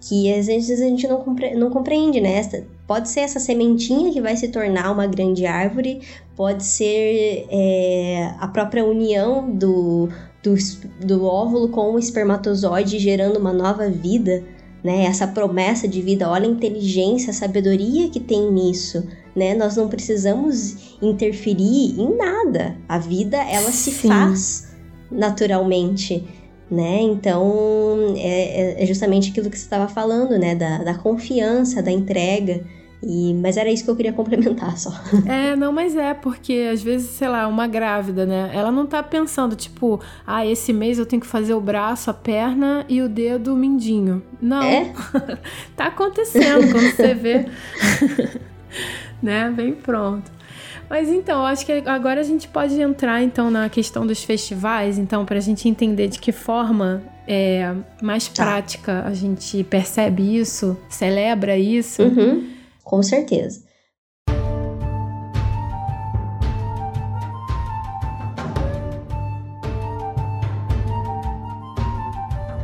que às vezes a gente não, compre não compreende, né? Pode ser essa sementinha que vai se tornar uma grande árvore, pode ser é, a própria união do, do, do óvulo com o espermatozoide gerando uma nova vida, né? Essa promessa de vida, olha a inteligência, a sabedoria que tem nisso né? Nós não precisamos interferir em nada. A vida, ela se Sim. faz naturalmente, né? Então, é, é justamente aquilo que você estava falando, né? Da, da confiança, da entrega. E, mas era isso que eu queria complementar só. É, não, mas é, porque às vezes, sei lá, uma grávida, né? Ela não tá pensando, tipo, ah, esse mês eu tenho que fazer o braço, a perna e o dedo mindinho. Não. É? tá acontecendo quando você vê. né? Bem pronto. Mas então, acho que agora a gente pode entrar então na questão dos festivais, então, para a gente entender de que forma é, mais tá. prática a gente percebe isso, celebra isso. Uhum, com certeza.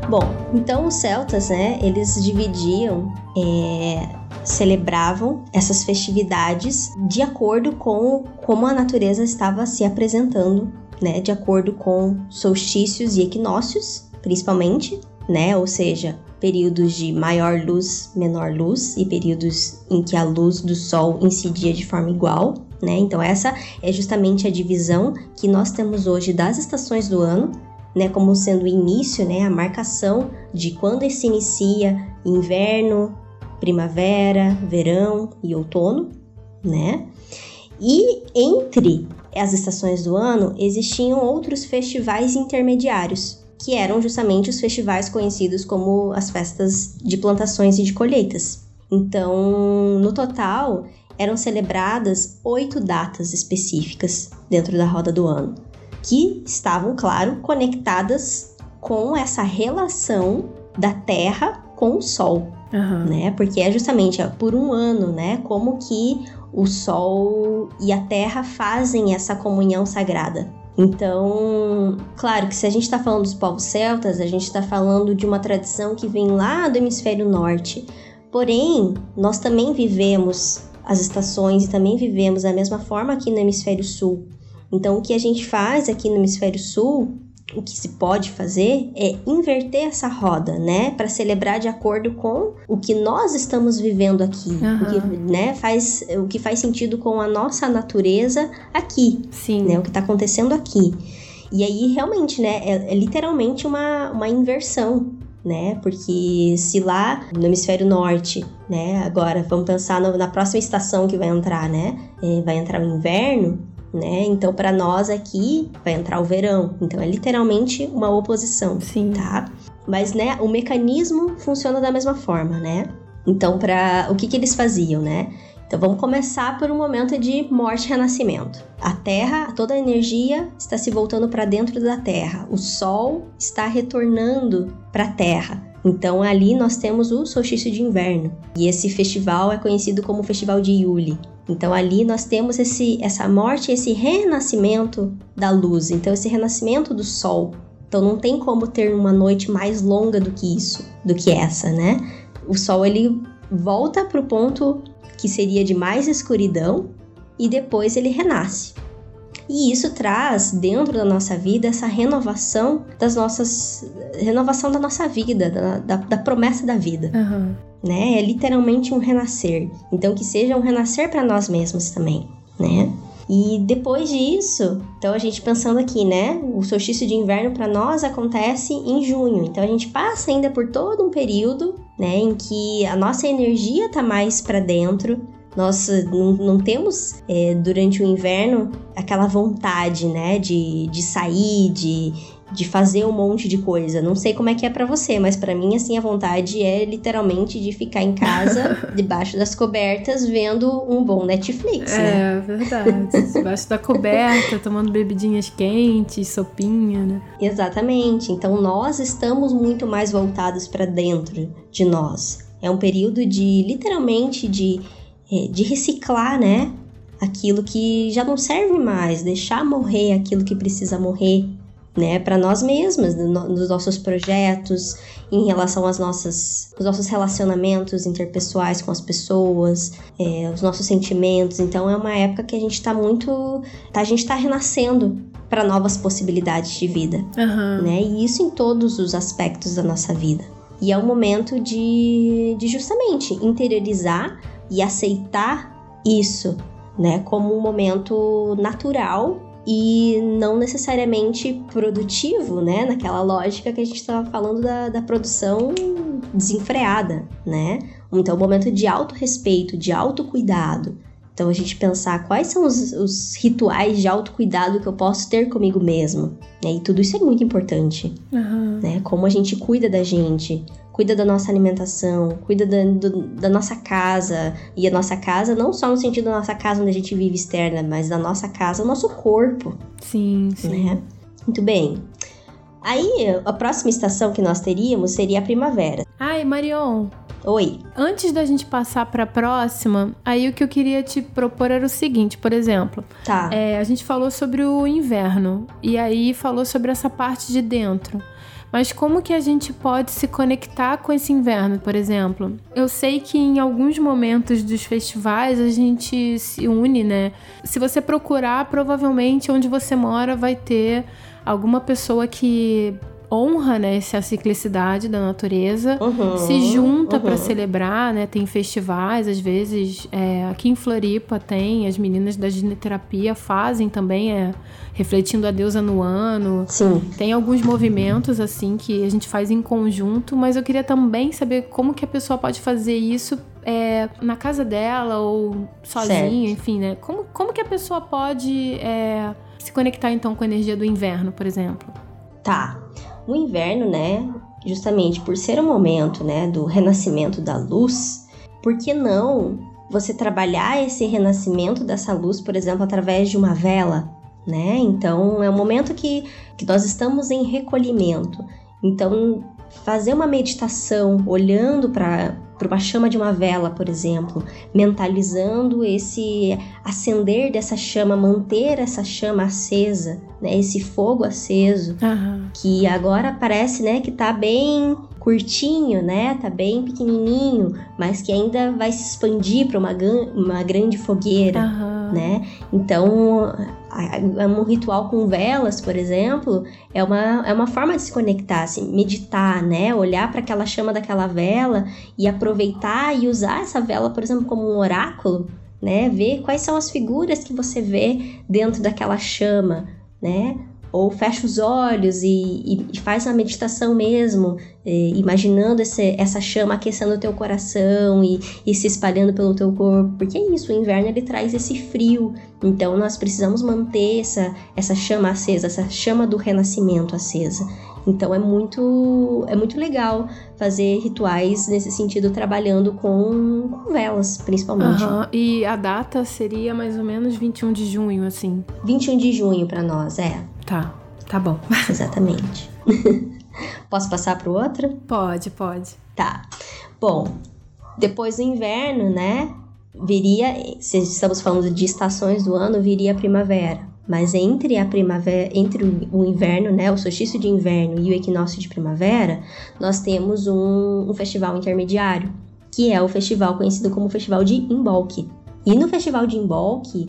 Bom, então os celtas, né, eles dividiam é, celebravam essas festividades de acordo com como a natureza estava se apresentando, né, de acordo com solstícios e equinócios, principalmente, né, ou seja, períodos de maior luz, menor luz e períodos em que a luz do sol incidia de forma igual, né? Então essa é justamente a divisão que nós temos hoje das estações do ano, né, como sendo o início, né, a marcação de quando se inicia inverno, primavera, verão e outono, né? E entre as estações do ano existiam outros festivais intermediários, que eram justamente os festivais conhecidos como as festas de plantações e de colheitas. Então, no total, eram celebradas oito datas específicas dentro da roda do ano, que estavam, claro, conectadas com essa relação da Terra com o Sol, uhum. né? Porque é justamente por um ano, né? Como que o Sol e a Terra fazem essa comunhão sagrada. Então, claro que se a gente está falando dos povos celtas, a gente está falando de uma tradição que vem lá do hemisfério norte. Porém, nós também vivemos as estações e também vivemos da mesma forma aqui no hemisfério sul. Então, o que a gente faz aqui no hemisfério sul o que se pode fazer é inverter essa roda, né, para celebrar de acordo com o que nós estamos vivendo aqui, uhum. o que, né, faz o que faz sentido com a nossa natureza aqui, Sim. né, o que está acontecendo aqui. E aí realmente, né, é, é literalmente uma, uma inversão, né? Porque se lá no hemisfério norte, né? Agora vamos pensar no, na próxima estação que vai entrar, né? É, vai entrar o inverno né? Então, para nós aqui vai entrar o verão. Então, é literalmente uma oposição, Sim. tá? Mas, né, o mecanismo funciona da mesma forma, né? Então, para o que que eles faziam, né? Então vamos começar por um momento de morte e renascimento. A Terra, toda a energia está se voltando para dentro da Terra. O Sol está retornando para a Terra. Então ali nós temos o solstício de inverno. E esse festival é conhecido como o Festival de Yule. Então ali nós temos esse, essa morte, esse renascimento da luz. Então esse renascimento do Sol. Então não tem como ter uma noite mais longa do que isso, do que essa, né? O Sol ele volta para o ponto que seria de mais escuridão, e depois ele renasce. E isso traz dentro da nossa vida essa renovação das nossas. renovação da nossa vida, da, da, da promessa da vida. Uhum. Né? É literalmente um renascer. Então que seja um renascer para nós mesmos também, né? E depois disso, então a gente pensando aqui, né? O solstício de inverno para nós acontece em junho. Então a gente passa ainda por todo um período, né, em que a nossa energia tá mais para dentro. Nós não, não temos é, durante o inverno aquela vontade, né, de, de sair, de, de fazer um monte de coisa. Não sei como é que é para você, mas para mim assim a vontade é literalmente de ficar em casa, debaixo das cobertas, vendo um bom Netflix, é, né? É, verdade. debaixo da coberta, tomando bebidinhas quentes, sopinha, né? Exatamente. Então nós estamos muito mais voltados para dentro de nós. É um período de literalmente de é, de reciclar, né? Aquilo que já não serve mais, deixar morrer aquilo que precisa morrer né, para nós mesmas, nos nossos projetos, em relação às nossas, os nossos relacionamentos interpessoais com as pessoas, é, os nossos sentimentos. Então é uma época que a gente está muito, tá, a gente está renascendo para novas possibilidades de vida, uhum. né? E isso em todos os aspectos da nossa vida. E é um momento de, de justamente interiorizar e aceitar isso, né, como um momento natural e não necessariamente produtivo, né? Naquela lógica que a gente estava falando da, da produção desenfreada, né? Então, um momento de autorrespeito, de autocuidado. Então, a gente pensar quais são os, os rituais de autocuidado que eu posso ter comigo mesmo. Né? E tudo isso é muito importante. Uhum. Né? Como a gente cuida da gente, cuida da nossa alimentação, cuida da, do, da nossa casa. E a nossa casa, não só no sentido da nossa casa onde a gente vive externa, mas da nossa casa, o nosso corpo. Sim, sim. Né? Muito bem. Aí, a próxima estação que nós teríamos seria a primavera. Ai, Marion. Oi. Antes da gente passar para a próxima, aí o que eu queria te propor era o seguinte, por exemplo. Tá. É, a gente falou sobre o inverno e aí falou sobre essa parte de dentro. Mas como que a gente pode se conectar com esse inverno, por exemplo? Eu sei que em alguns momentos dos festivais a gente se une, né? Se você procurar, provavelmente onde você mora vai ter alguma pessoa que honra né, essa ciclicidade da natureza, uhum, se junta uhum. para celebrar, né? Tem festivais, às vezes é, aqui em Floripa tem, as meninas da gineterapia fazem também, é, refletindo a deusa no ano. Sim. Tem alguns movimentos assim que a gente faz em conjunto, mas eu queria também saber como que a pessoa pode fazer isso é, na casa dela ou sozinha, enfim, né? Como, como que a pessoa pode é, se conectar então com a energia do inverno, por exemplo? Tá. O inverno, né, justamente por ser o momento, né, do renascimento da luz, por que não você trabalhar esse renascimento dessa luz, por exemplo, através de uma vela, né? Então é um momento que, que nós estamos em recolhimento. Então fazer uma meditação olhando para para uma chama de uma vela, por exemplo, mentalizando esse acender dessa chama, manter essa chama acesa, né, esse fogo aceso, uhum. que agora parece, né, que tá bem curtinho, né, tá bem pequenininho, mas que ainda vai se expandir para uma, uma grande fogueira, uhum. né? Então um ritual com velas, por exemplo, é uma, é uma forma de se conectar, assim, meditar, né? Olhar para aquela chama daquela vela e aproveitar e usar essa vela, por exemplo, como um oráculo, né? Ver quais são as figuras que você vê dentro daquela chama, né? Ou fecha os olhos e, e, faz uma meditação mesmo, eh, imaginando esse, essa chama aquecendo o teu coração e, e, se espalhando pelo teu corpo, porque é isso, o inverno ele traz esse frio, então nós precisamos manter essa, essa chama acesa, essa chama do renascimento acesa. Então é muito é muito legal fazer rituais nesse sentido trabalhando com, com velas, principalmente. Uhum. E a data seria mais ou menos 21 de junho, assim. 21 de junho para nós, é. Tá. Tá bom. Exatamente. Posso passar para outra? Pode, pode. Tá. Bom, depois do inverno, né? Viria, se estamos falando de estações do ano, viria a primavera. Mas entre a primavera, entre o inverno, né, o solstício de inverno e o equinócio de primavera, nós temos um, um festival intermediário, que é o festival conhecido como Festival de Imbolc. E no Festival de Imbolc,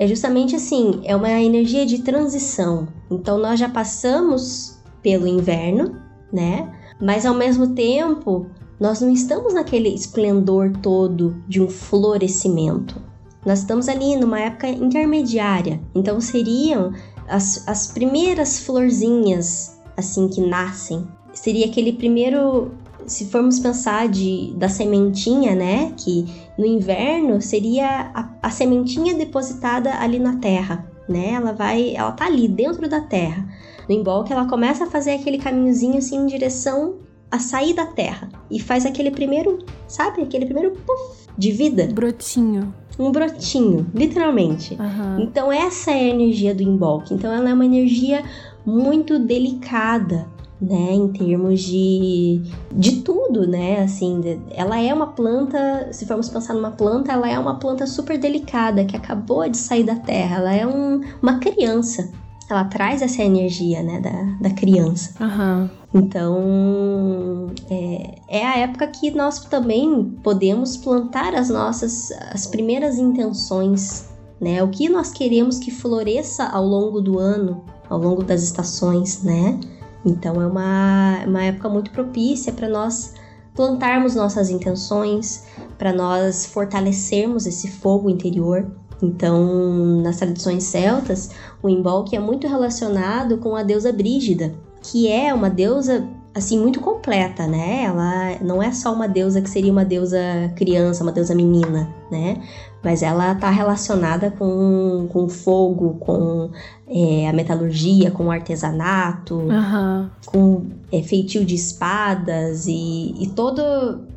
é justamente assim, é uma energia de transição. Então nós já passamos pelo inverno, né? Mas ao mesmo tempo, nós não estamos naquele esplendor todo de um florescimento. Nós estamos ali numa época intermediária, então seriam as, as primeiras florzinhas assim que nascem. Seria aquele primeiro, se formos pensar de da sementinha, né? Que no inverno seria a, a sementinha depositada ali na terra, né? Ela vai, ela tá ali dentro da terra. No embolque ela começa a fazer aquele caminhozinho assim em direção a sair da terra e faz aquele primeiro, sabe? Aquele primeiro puff de vida. Brotinho um brotinho, literalmente. Uhum. Então essa é a energia do embolque. Então ela é uma energia muito delicada, né, em termos de de tudo, né? Assim, ela é uma planta, se formos pensar numa planta, ela é uma planta super delicada que acabou de sair da terra. Ela é um, uma criança. Ela traz essa energia, né, da, da criança. Uhum. Então, é, é, a época que nós também podemos plantar as nossas as primeiras intenções, né? O que nós queremos que floresça ao longo do ano, ao longo das estações, né? Então é uma, uma época muito propícia para nós plantarmos nossas intenções, para nós fortalecermos esse fogo interior. Então, nas tradições celtas, o embolque é muito relacionado com a deusa Brígida, que é uma deusa assim muito completa, né? Ela não é só uma deusa que seria uma deusa criança, uma deusa menina, né? Mas ela está relacionada com, com fogo, com é, a metalurgia, com o artesanato, uhum. com é, feitio de espadas e, e todo.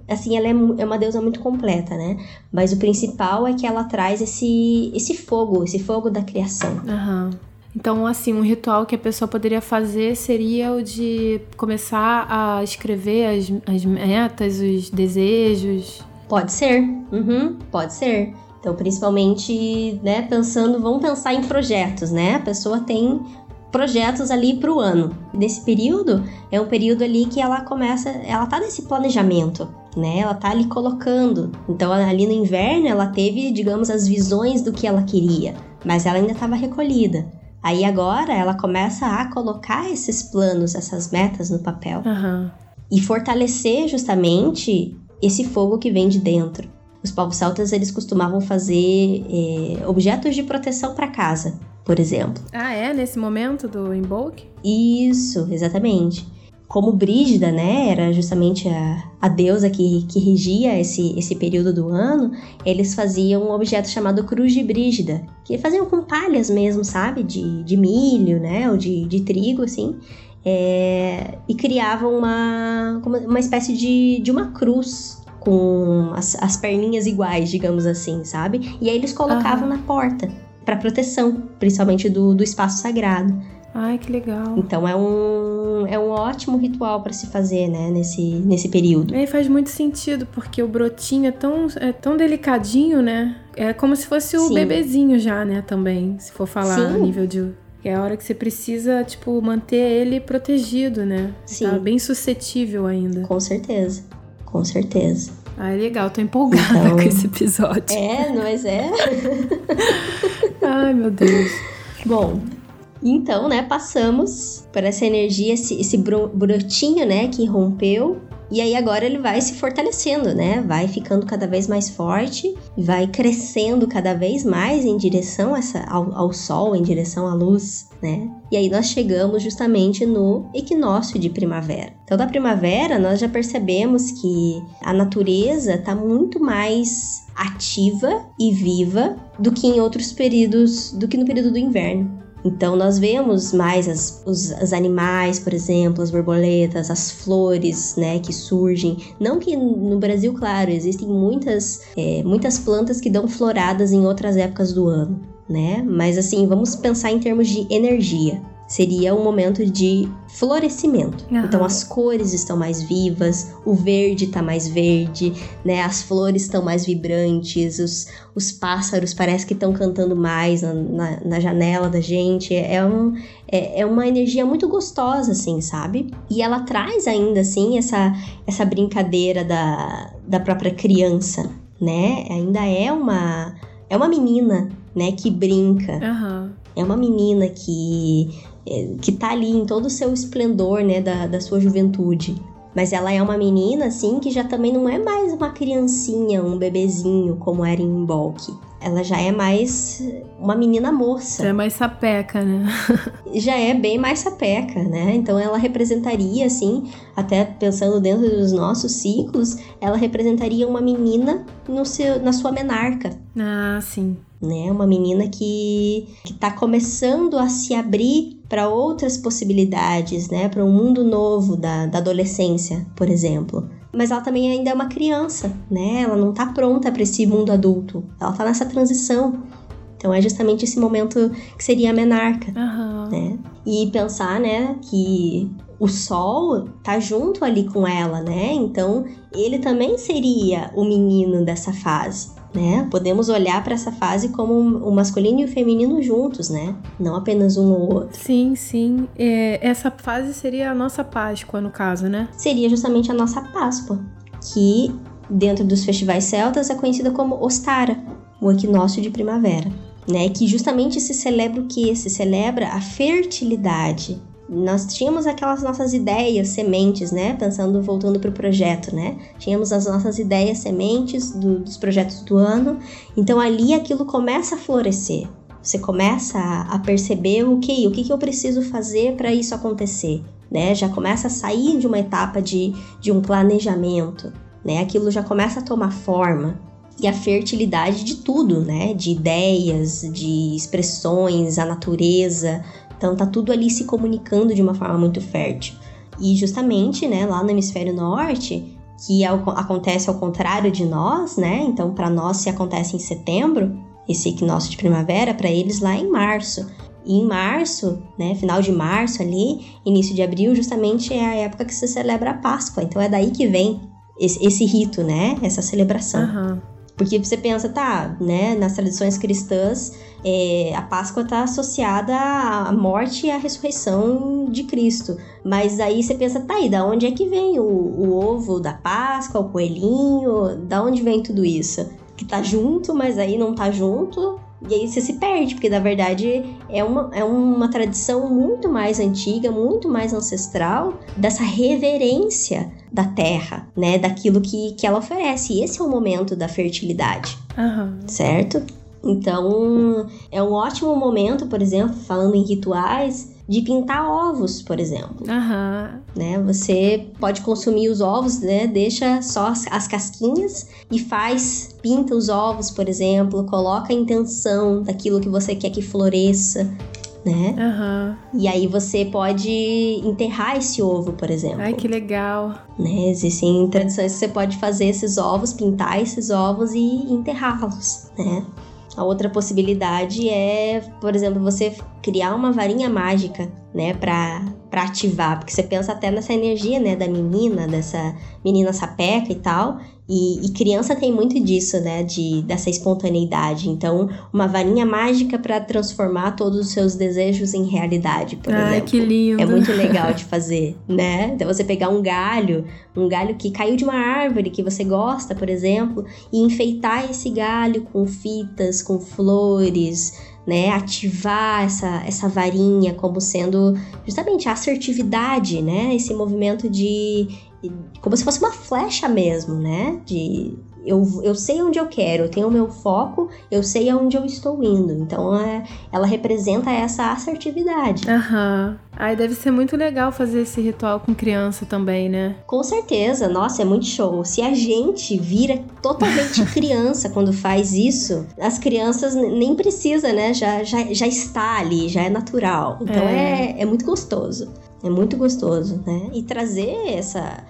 Assim, ela é, é uma deusa muito completa, né? Mas o principal é que ela traz esse, esse fogo, esse fogo da criação. Uhum. Então, assim, um ritual que a pessoa poderia fazer seria o de começar a escrever as, as metas, os desejos. Pode ser, uhum, pode ser. Então, principalmente, né, pensando, vamos pensar em projetos, né? A pessoa tem projetos ali para o ano. Nesse período, é um período ali que ela começa, ela tá nesse planejamento, né? Ela tá ali colocando. Então, ali no inverno, ela teve, digamos, as visões do que ela queria, mas ela ainda estava recolhida. Aí agora ela começa a colocar esses planos, essas metas no papel. Uhum. E fortalecer justamente esse fogo que vem de dentro. Os povos celtas eles costumavam fazer é, objetos de proteção para casa, por exemplo. Ah, é? Nesse momento do embolque? Isso, exatamente como Brígida, né, era justamente a, a deusa que, que regia esse, esse período do ano, eles faziam um objeto chamado Cruz de Brígida, que faziam com palhas mesmo, sabe, de, de milho, né, ou de, de trigo, assim, é, e criavam uma, uma espécie de, de uma cruz com as, as perninhas iguais, digamos assim, sabe? E aí eles colocavam na porta para proteção, principalmente do, do espaço sagrado. Ai, que legal. Então é um, é um ótimo ritual para se fazer, né, nesse, nesse período. E faz muito sentido, porque o brotinho é tão, é tão delicadinho, né? É como se fosse o Sim. bebezinho já, né, também, se for falar Sim. a nível de é a hora que você precisa, tipo, manter ele protegido, né? Tá Sim. Tá bem suscetível ainda. Com certeza. Com certeza. Ah, legal, tô empolgada então... com esse episódio. É, mas é. Ai, meu Deus. Bom, então, né, passamos por essa energia, esse, esse brotinho, né, que rompeu. E aí agora ele vai se fortalecendo, né? Vai ficando cada vez mais forte, vai crescendo cada vez mais em direção essa, ao, ao sol, em direção à luz, né? E aí nós chegamos justamente no equinócio de primavera. Então, da primavera, nós já percebemos que a natureza está muito mais ativa e viva do que em outros períodos, do que no período do inverno. Então nós vemos mais as, os, animais, por exemplo, as borboletas, as flores, né, que surgem. Não que no Brasil, claro, existem muitas, é, muitas plantas que dão floradas em outras épocas do ano, né? Mas assim, vamos pensar em termos de energia seria um momento de florescimento. Uhum. Então as cores estão mais vivas, o verde está mais verde, né? As flores estão mais vibrantes, os, os pássaros parece que estão cantando mais na, na, na, janela da gente. É, um, é, é uma energia muito gostosa, assim, sabe? E ela traz ainda, assim, essa, essa brincadeira da, da própria criança, né? Ainda é uma, é uma menina, né, que brinca. Uhum. É uma menina que é, que tá ali em todo o seu esplendor, né, da, da sua juventude. Mas ela é uma menina, assim, que já também não é mais uma criancinha, um bebezinho, como era em Bulk. Ela já é mais uma menina moça. Já é mais sapeca, né? já é bem mais sapeca, né? Então ela representaria, assim, até pensando dentro dos nossos ciclos, ela representaria uma menina no seu, na sua menarca. Ah, sim né? Uma menina que está começando a se abrir para outras possibilidades, né? Para um mundo novo da, da adolescência, por exemplo. Mas ela também ainda é uma criança, né? Ela não está pronta para esse mundo adulto. Ela está nessa transição. Então é justamente esse momento que seria a menarca, uhum. né? E pensar, né, que o sol tá junto ali com ela, né? Então ele também seria o menino dessa fase né? Podemos olhar para essa fase como o masculino e o feminino juntos, né? Não apenas um ou outro. Sim, sim. É, essa fase seria a nossa Páscoa, no caso, né? Seria justamente a nossa Páscoa, que dentro dos festivais celtas é conhecida como Ostara, o equinócio de primavera, né? Que justamente se celebra o que? Se celebra a fertilidade, nós tínhamos aquelas nossas ideias, sementes, né? Pensando, voltando para o projeto, né? Tínhamos as nossas ideias, sementes do, dos projetos do ano. Então ali aquilo começa a florescer. Você começa a, a perceber o que, o que, que eu preciso fazer para isso acontecer, né? Já começa a sair de uma etapa de, de um planejamento, né? Aquilo já começa a tomar forma e a fertilidade de tudo, né? De ideias, de expressões, a natureza, então tá tudo ali se comunicando de uma forma muito fértil. E justamente, né, lá no hemisfério norte, que é acontece ao contrário de nós, né? Então para nós se acontece em setembro, esse equinócio de primavera, para eles lá é em março. E em março, né, final de março ali, início de abril, justamente é a época que se celebra a Páscoa. Então é daí que vem esse, esse rito, né? Essa celebração. Uhum. Porque você pensa, tá, né, nas tradições cristãs, é, a Páscoa está associada à morte e à ressurreição de Cristo. Mas aí você pensa, tá aí, da onde é que vem o, o ovo da Páscoa, o coelhinho? Da onde vem tudo isso? Que tá junto, mas aí não tá junto. E aí você se perde, porque na verdade é uma, é uma tradição muito mais antiga, muito mais ancestral, dessa reverência da terra, né? Daquilo que, que ela oferece. E esse é o momento da fertilidade. Uhum. Certo? Então, é um ótimo momento, por exemplo, falando em rituais, de pintar ovos, por exemplo. Uhum. Né? Você pode consumir os ovos, né? Deixa só as, as, casquinhas e faz, pinta os ovos, por exemplo, coloca a intenção daquilo que você quer que floresça. Né? Uhum. E aí você pode enterrar esse ovo, por exemplo. Ai, que legal. Né? Existem tradições que você pode fazer esses ovos, pintar esses ovos e enterrá-los, né? A outra possibilidade é, por exemplo, você criar uma varinha mágica, né, para ativar, porque você pensa até nessa energia, né, da menina, dessa menina sapeca e tal, e, e, criança tem muito disso, né? De, dessa espontaneidade. Então, uma varinha mágica para transformar todos os seus desejos em realidade, por Ai, exemplo. que lindo. É muito legal de fazer, né? Então, você pegar um galho, um galho que caiu de uma árvore que você gosta, por exemplo, e enfeitar esse galho com fitas, com flores, né, ativar essa, essa varinha como sendo justamente a assertividade, né, esse movimento de como se fosse uma flecha mesmo, né? De eu, eu sei onde eu quero, eu tenho o meu foco, eu sei aonde eu estou indo. Então é, ela representa essa assertividade. Aham. Ai, deve ser muito legal fazer esse ritual com criança também, né? Com certeza, nossa, é muito show. Se a gente vira totalmente criança quando faz isso, as crianças nem precisa, né? Já, já, já está ali, já é natural. Então é, é, é muito gostoso. É muito gostoso, né? E trazer essa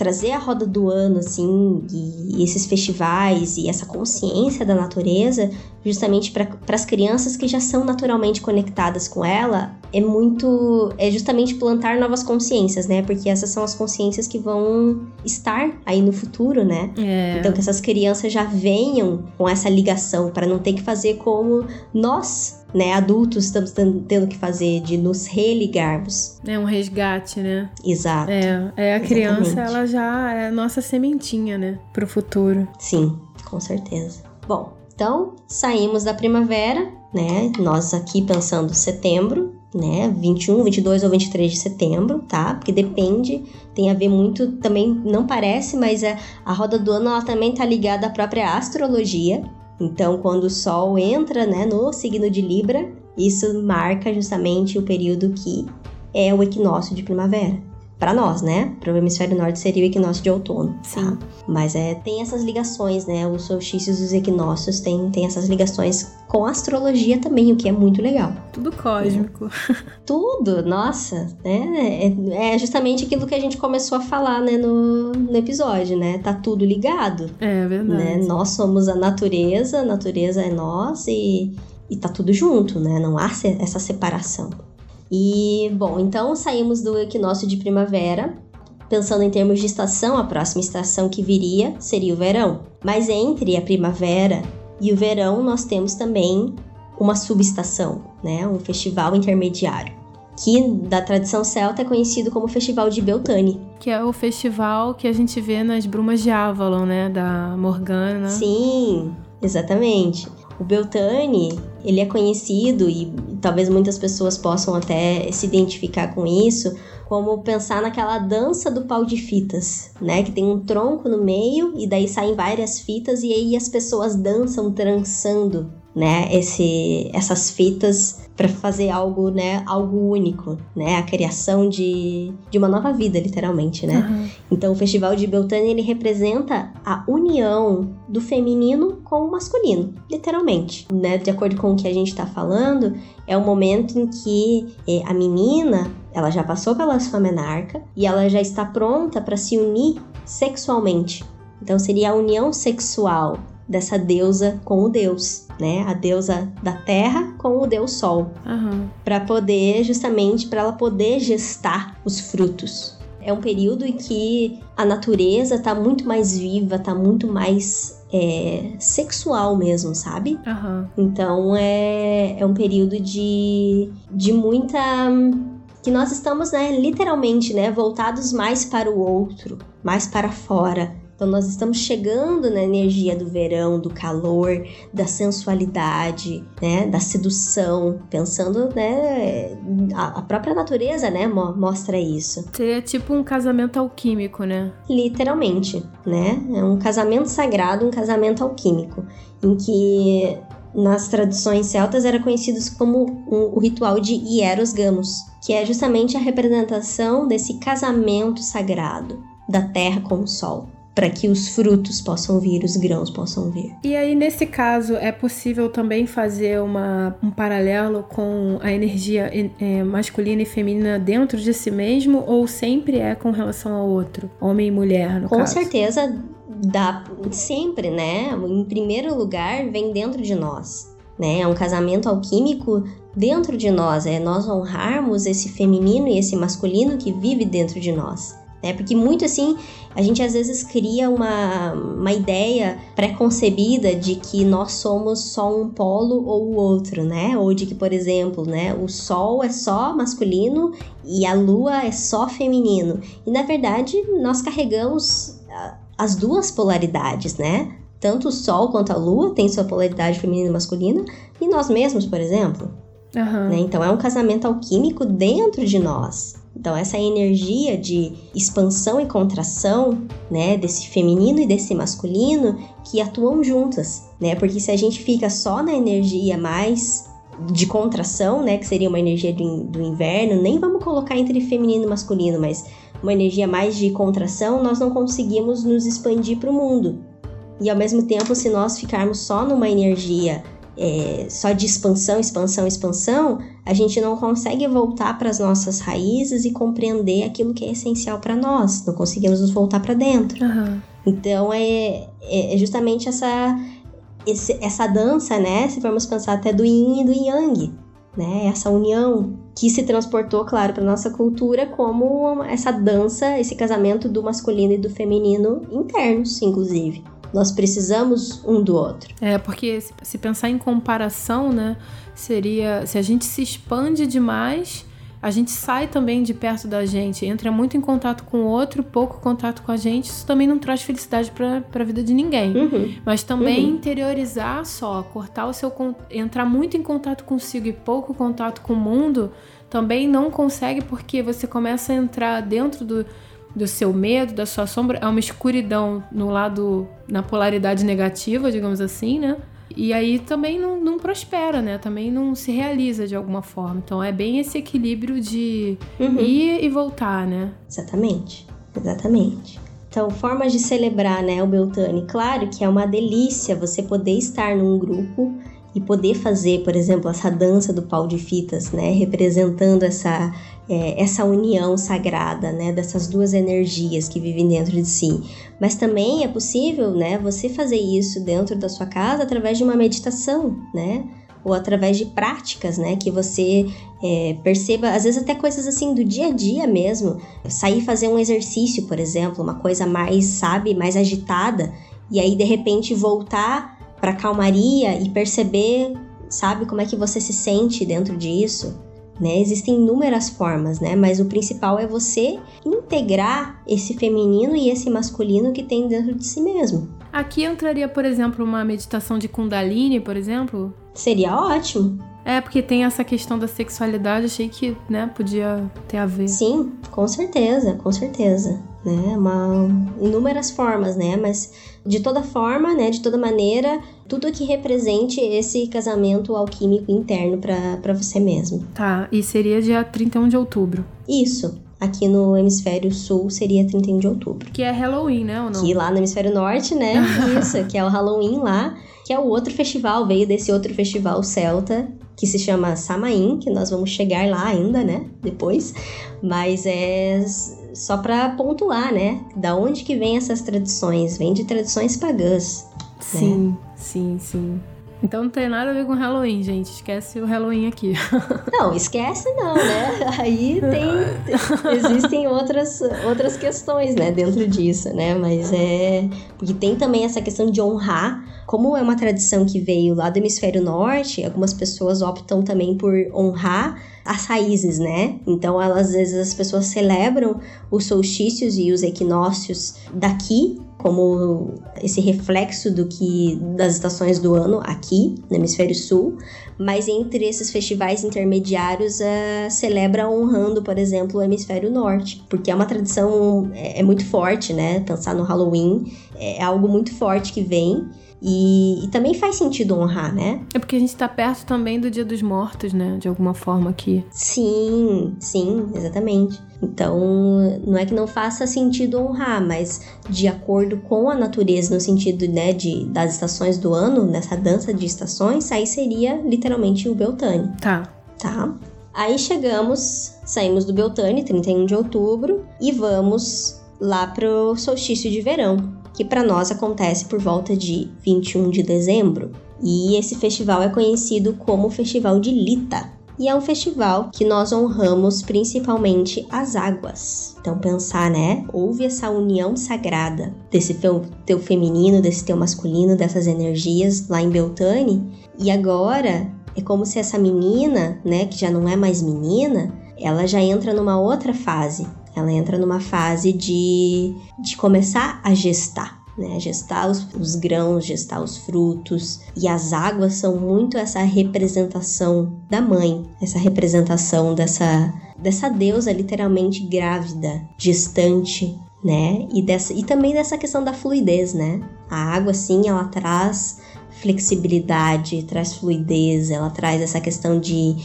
trazer a roda do ano, assim, e, esses festivais e essa consciência da natureza, justamente para as crianças que já são naturalmente conectadas com ela, é muito. é justamente plantar novas consciências, né? Porque essas são as consciências que vão estar aí no futuro, né? É. Então, que essas crianças já venham com essa ligação, para não ter que fazer como nós né, adultos estamos tendo que fazer de nos religarmos. É um resgate, né? Exato. É, é a criança, Exatamente. ela já é a nossa sementinha, né, pro futuro. Sim, com certeza. Bom, então saímos da primavera, né? Nós aqui pensando setembro, né? 21, 22 ou 23 de setembro, tá? Porque depende, tem a ver muito, também não parece, mas a, a roda do ano ela também tá ligada à própria astrologia, então, quando o Sol entra né, no signo de Libra, isso marca justamente o período que é o equinócio de primavera para nós, né? Para o hemisfério norte seria o equinócio de outono. Tá? Sim. Tá? Mas é, tem essas ligações, né? Os solstícios e os equinócios têm, tem essas ligações com a astrologia também, o que é muito legal. Tudo cósmico. É. Tudo, nossa, né? É, é, justamente aquilo que a gente começou a falar, né, no, no episódio, né? Tá tudo ligado. É verdade. Né? Nós somos a natureza, a natureza é nós e, e tá tudo junto, né? Não há essa separação. E, bom, então saímos do equinócio de primavera. Pensando em termos de estação, a próxima estação que viria seria o verão. Mas entre a primavera e o verão, nós temos também uma subestação, né? Um festival intermediário que da tradição celta é conhecido como Festival de Beltane. Que é o festival que a gente vê nas Brumas de Avalon, né, da Morgana. Sim, exatamente. O Beltane, ele é conhecido e talvez muitas pessoas possam até se identificar com isso, como pensar naquela dança do pau de fitas, né? Que tem um tronco no meio e daí saem várias fitas e aí as pessoas dançam trançando né, esse, essas fitas para fazer algo, né, algo único, né, a criação de, de uma nova vida, literalmente, né. Uhum. Então, o Festival de Beltane ele representa a união do feminino com o masculino, literalmente, né. De acordo com o que a gente está falando, é o momento em que eh, a menina ela já passou pela sua menarca e ela já está pronta para se unir sexualmente. Então seria a união sexual dessa deusa com o deus né? A deusa da terra com o deus sol. Uhum. Para poder, justamente, para ela poder gestar os frutos. É um período em que a natureza tá muito mais viva, tá muito mais é, sexual mesmo, sabe? Uhum. Então é, é um período de, de muita. que nós estamos, né, literalmente, né, voltados mais para o outro, mais para fora. Então nós estamos chegando na energia do verão, do calor, da sensualidade, né, da sedução, pensando, né, a, própria natureza, né, mostra isso. Seria tipo um casamento alquímico, né? Literalmente, né? É um casamento sagrado, um casamento alquímico, em que nas tradições celtas era conhecido como um, o ritual de Hieros Gamos, que é justamente a representação desse casamento sagrado da terra com o sol para que os frutos possam vir, os grãos possam vir. E aí, nesse caso, é possível também fazer uma, um paralelo com a energia é, masculina e feminina dentro de si mesmo, ou sempre é com relação ao outro, homem e mulher, no com caso? Com certeza dá sempre, né? Em primeiro lugar, vem dentro de nós. Né? É um casamento alquímico dentro de nós, é nós honrarmos esse feminino e esse masculino que vive dentro de nós né? Porque muito assim, a gente às vezes cria uma, uma ideia pré-concebida de que nós somos só um polo ou o outro, né? Ou de que, por exemplo, né, o sol é só masculino e a lua é só feminino. E na verdade, nós carregamos ah, as duas polaridades, né? Tanto o sol quanto a lua tem sua polaridade feminina e masculina, e nós mesmos, por exemplo. Uhum. Né? Então é um casamento alquímico dentro de nós. Então, essa energia de expansão e contração, né, desse feminino e desse masculino, que atuam juntas, né? Porque se a gente fica só na energia mais de contração, né, que seria uma energia do, do inverno, nem vamos colocar entre feminino e masculino, mas uma energia mais de contração, nós não conseguimos nos expandir para o mundo. E ao mesmo tempo, se nós ficarmos só numa energia é, só de expansão, expansão, expansão, a gente não consegue voltar para as nossas raízes e compreender aquilo que é essencial para nós. Não conseguimos nos voltar para dentro. Uhum. Então é, é, é justamente essa esse, essa dança, né? Se formos pensar até do Yin e do Yang, né? Essa união que se transportou, claro, para nossa cultura como essa dança, esse casamento do masculino e do feminino internos, inclusive. Nós precisamos um do outro. É, porque se pensar em comparação, né? Seria se a gente se expande demais a gente sai também de perto da gente, entra muito em contato com o outro, pouco contato com a gente, isso também não traz felicidade para a vida de ninguém. Uhum. Mas também uhum. interiorizar só, cortar o seu entrar muito em contato consigo e pouco contato com o mundo, também não consegue porque você começa a entrar dentro do, do seu medo, da sua sombra, é uma escuridão no lado na polaridade negativa, digamos assim, né? E aí também não, não, prospera, né? Também não se realiza de alguma forma. Então é bem esse equilíbrio de uhum. ir e voltar, né? Exatamente, exatamente. Então, formas de celebrar, né, o Beltane. Claro que é uma delícia você poder estar num grupo e poder fazer, por exemplo, essa dança do pau de fitas, né, representando essa é, essa união sagrada, né, dessas duas energias que vivem dentro de si. Mas também é possível, né, você fazer isso dentro da sua casa através de uma meditação, né, ou através de práticas, né, que você é, perceba, às vezes até coisas assim do dia a dia mesmo, sair fazer um exercício, por exemplo, uma coisa mais, sabe, mais agitada, e aí de repente voltar para calmaria e perceber, sabe, como é que você se sente dentro disso né? Existem inúmeras formas, né? Mas o principal é você integrar esse feminino e esse masculino que tem dentro de si mesmo. Aqui entraria, por exemplo, uma meditação de Kundalini, por exemplo? Seria ótimo. É, porque tem essa questão da sexualidade, achei que, né, podia ter a ver. Sim, com certeza, com certeza. Né, uma, inúmeras formas, né, mas de toda forma, né, de toda maneira, tudo que represente esse casamento alquímico interno para você mesmo. Tá, e seria dia 31 de outubro. Isso. Aqui no hemisfério sul seria 31 de outubro. Que é Halloween, né? Ou não? Que lá no hemisfério norte, né? Isso, que é o Halloween lá, que é o outro festival, veio desse outro festival celta, que se chama Samain, que nós vamos chegar lá ainda, né? Depois. Mas é só para pontuar, né? Da onde que vem essas tradições? Vem de tradições pagãs. Sim, né? sim, sim. Então não tem nada a ver com Halloween, gente. Esquece o Halloween aqui. Não, esquece não, né? Aí tem. Existem outras, outras questões, né, dentro disso, né? Mas é. Porque tem também essa questão de honrar. Como é uma tradição que veio lá do hemisfério norte, algumas pessoas optam também por honrar as raízes, né? Então, elas, às vezes as pessoas celebram os solstícios e os equinócios daqui, como esse reflexo do que das estações do ano aqui no hemisfério sul, mas entre esses festivais intermediários uh, celebra honrando, por exemplo, o hemisfério norte, porque é uma tradição é, é muito forte, né? Pensar no Halloween é algo muito forte que vem e, e, também faz sentido honrar, né? É porque a gente tá perto também do Dia dos Mortos, né? De alguma forma aqui. Sim, sim, exatamente. Então, não é que não faça sentido honrar, mas de acordo com a natureza, no sentido, né, de, das estações do ano, nessa dança de estações, aí seria literalmente o Beltane. Tá. Tá. Aí chegamos, saímos do Beltane, 31 de outubro, e vamos lá pro solstício de verão, que para nós acontece por volta de 21 de dezembro. E esse festival é conhecido como Festival de Lita. E é um festival que nós honramos principalmente as águas. Então pensar, né? Houve essa união sagrada desse teu, teu feminino, desse teu masculino, dessas energias lá em Beltane. E agora é como se essa menina, né, que já não é mais menina, ela já entra numa outra fase, ela entra numa fase de, de começar a gestar. Né, gestar os, os, grãos, gestar os frutos. E as águas são muito essa representação da mãe, essa representação dessa, dessa deusa literalmente grávida, gestante, né? E, dessa, e também dessa questão da fluidez, né? A água, sim, ela traz flexibilidade, traz fluidez, ela traz essa questão de,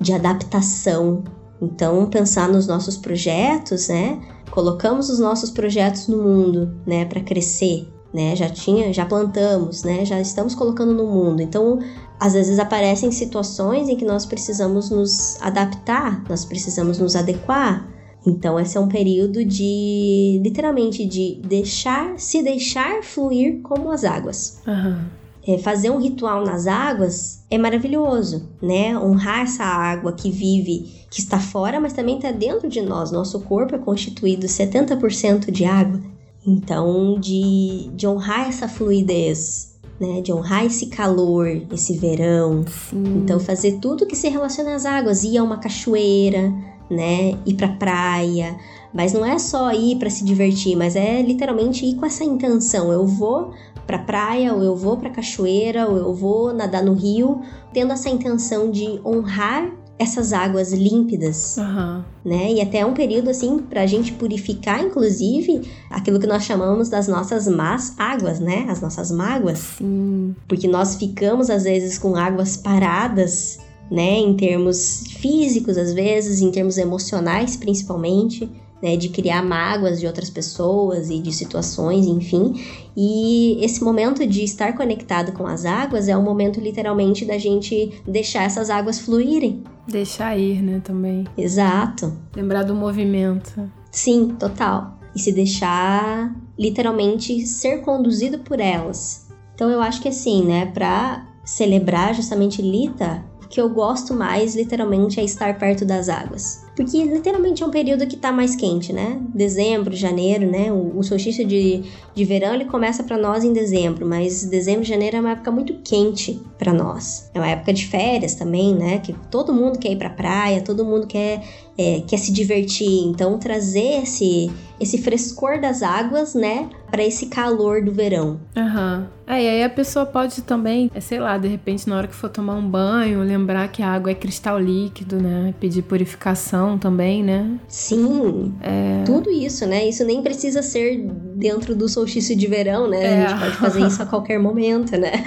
de adaptação. Então, pensar nos nossos projetos, né? Colocamos os nossos projetos no mundo, né, para crescer, né? Já tinha, já plantamos, né? Já estamos colocando no mundo. Então, às vezes aparecem situações em que nós precisamos nos adaptar, nós precisamos nos adequar. Então, esse é um período de, literalmente, de deixar, se deixar fluir como as águas. Uhum. É, fazer um ritual nas águas é maravilhoso, né? Honrar essa água que vive, que está fora, mas também está dentro de nós. Nosso corpo é constituído 70% de água. Então, de, de honrar essa fluidez, né? De honrar esse calor, esse verão. Sim. Então, fazer tudo que se relaciona às águas, ir a uma cachoeira, né? Ir pra praia. Mas não é só ir para se divertir, mas é literalmente ir com essa intenção. Eu vou pra praia, ou eu vou pra cachoeira, ou eu vou nadar no rio, tendo essa intenção de honrar essas águas límpidas, uhum. né? E até é um período assim para a gente purificar, inclusive, aquilo que nós chamamos das nossas más águas, né? As nossas mágoas. Sim. Porque nós ficamos às vezes com águas paradas, né? Em termos físicos, às vezes, em termos emocionais, principalmente né, de criar mágoas de outras pessoas e de situações, enfim. E esse momento de estar conectado com as águas é o momento literalmente da gente deixar essas águas fluírem. Deixar ir, né, também. Exato. Lembrar do movimento. Sim, total. E se deixar literalmente ser conduzido por elas. Então eu acho que assim, né, para celebrar justamente Lita, o que eu gosto mais literalmente é estar perto das águas. Porque literalmente é um período que tá mais quente, né? Dezembro, janeiro, né? O, o solstício de, de verão ele começa para nós em dezembro, mas dezembro e janeiro é uma época muito quente para nós. É uma época de férias também, né? Que todo mundo quer ir pra praia, todo mundo quer, é, quer se divertir. Então trazer esse, esse frescor das águas, né? Para esse calor do verão. Aham. Uhum. É, e aí a pessoa pode também, é, sei lá, de repente na hora que for tomar um banho, lembrar que a água é cristal líquido, né? Pedir purificação também, né? Sim. É... Tudo isso, né? Isso nem precisa ser dentro do solstício de verão, né? É. A gente pode fazer isso a qualquer momento, né?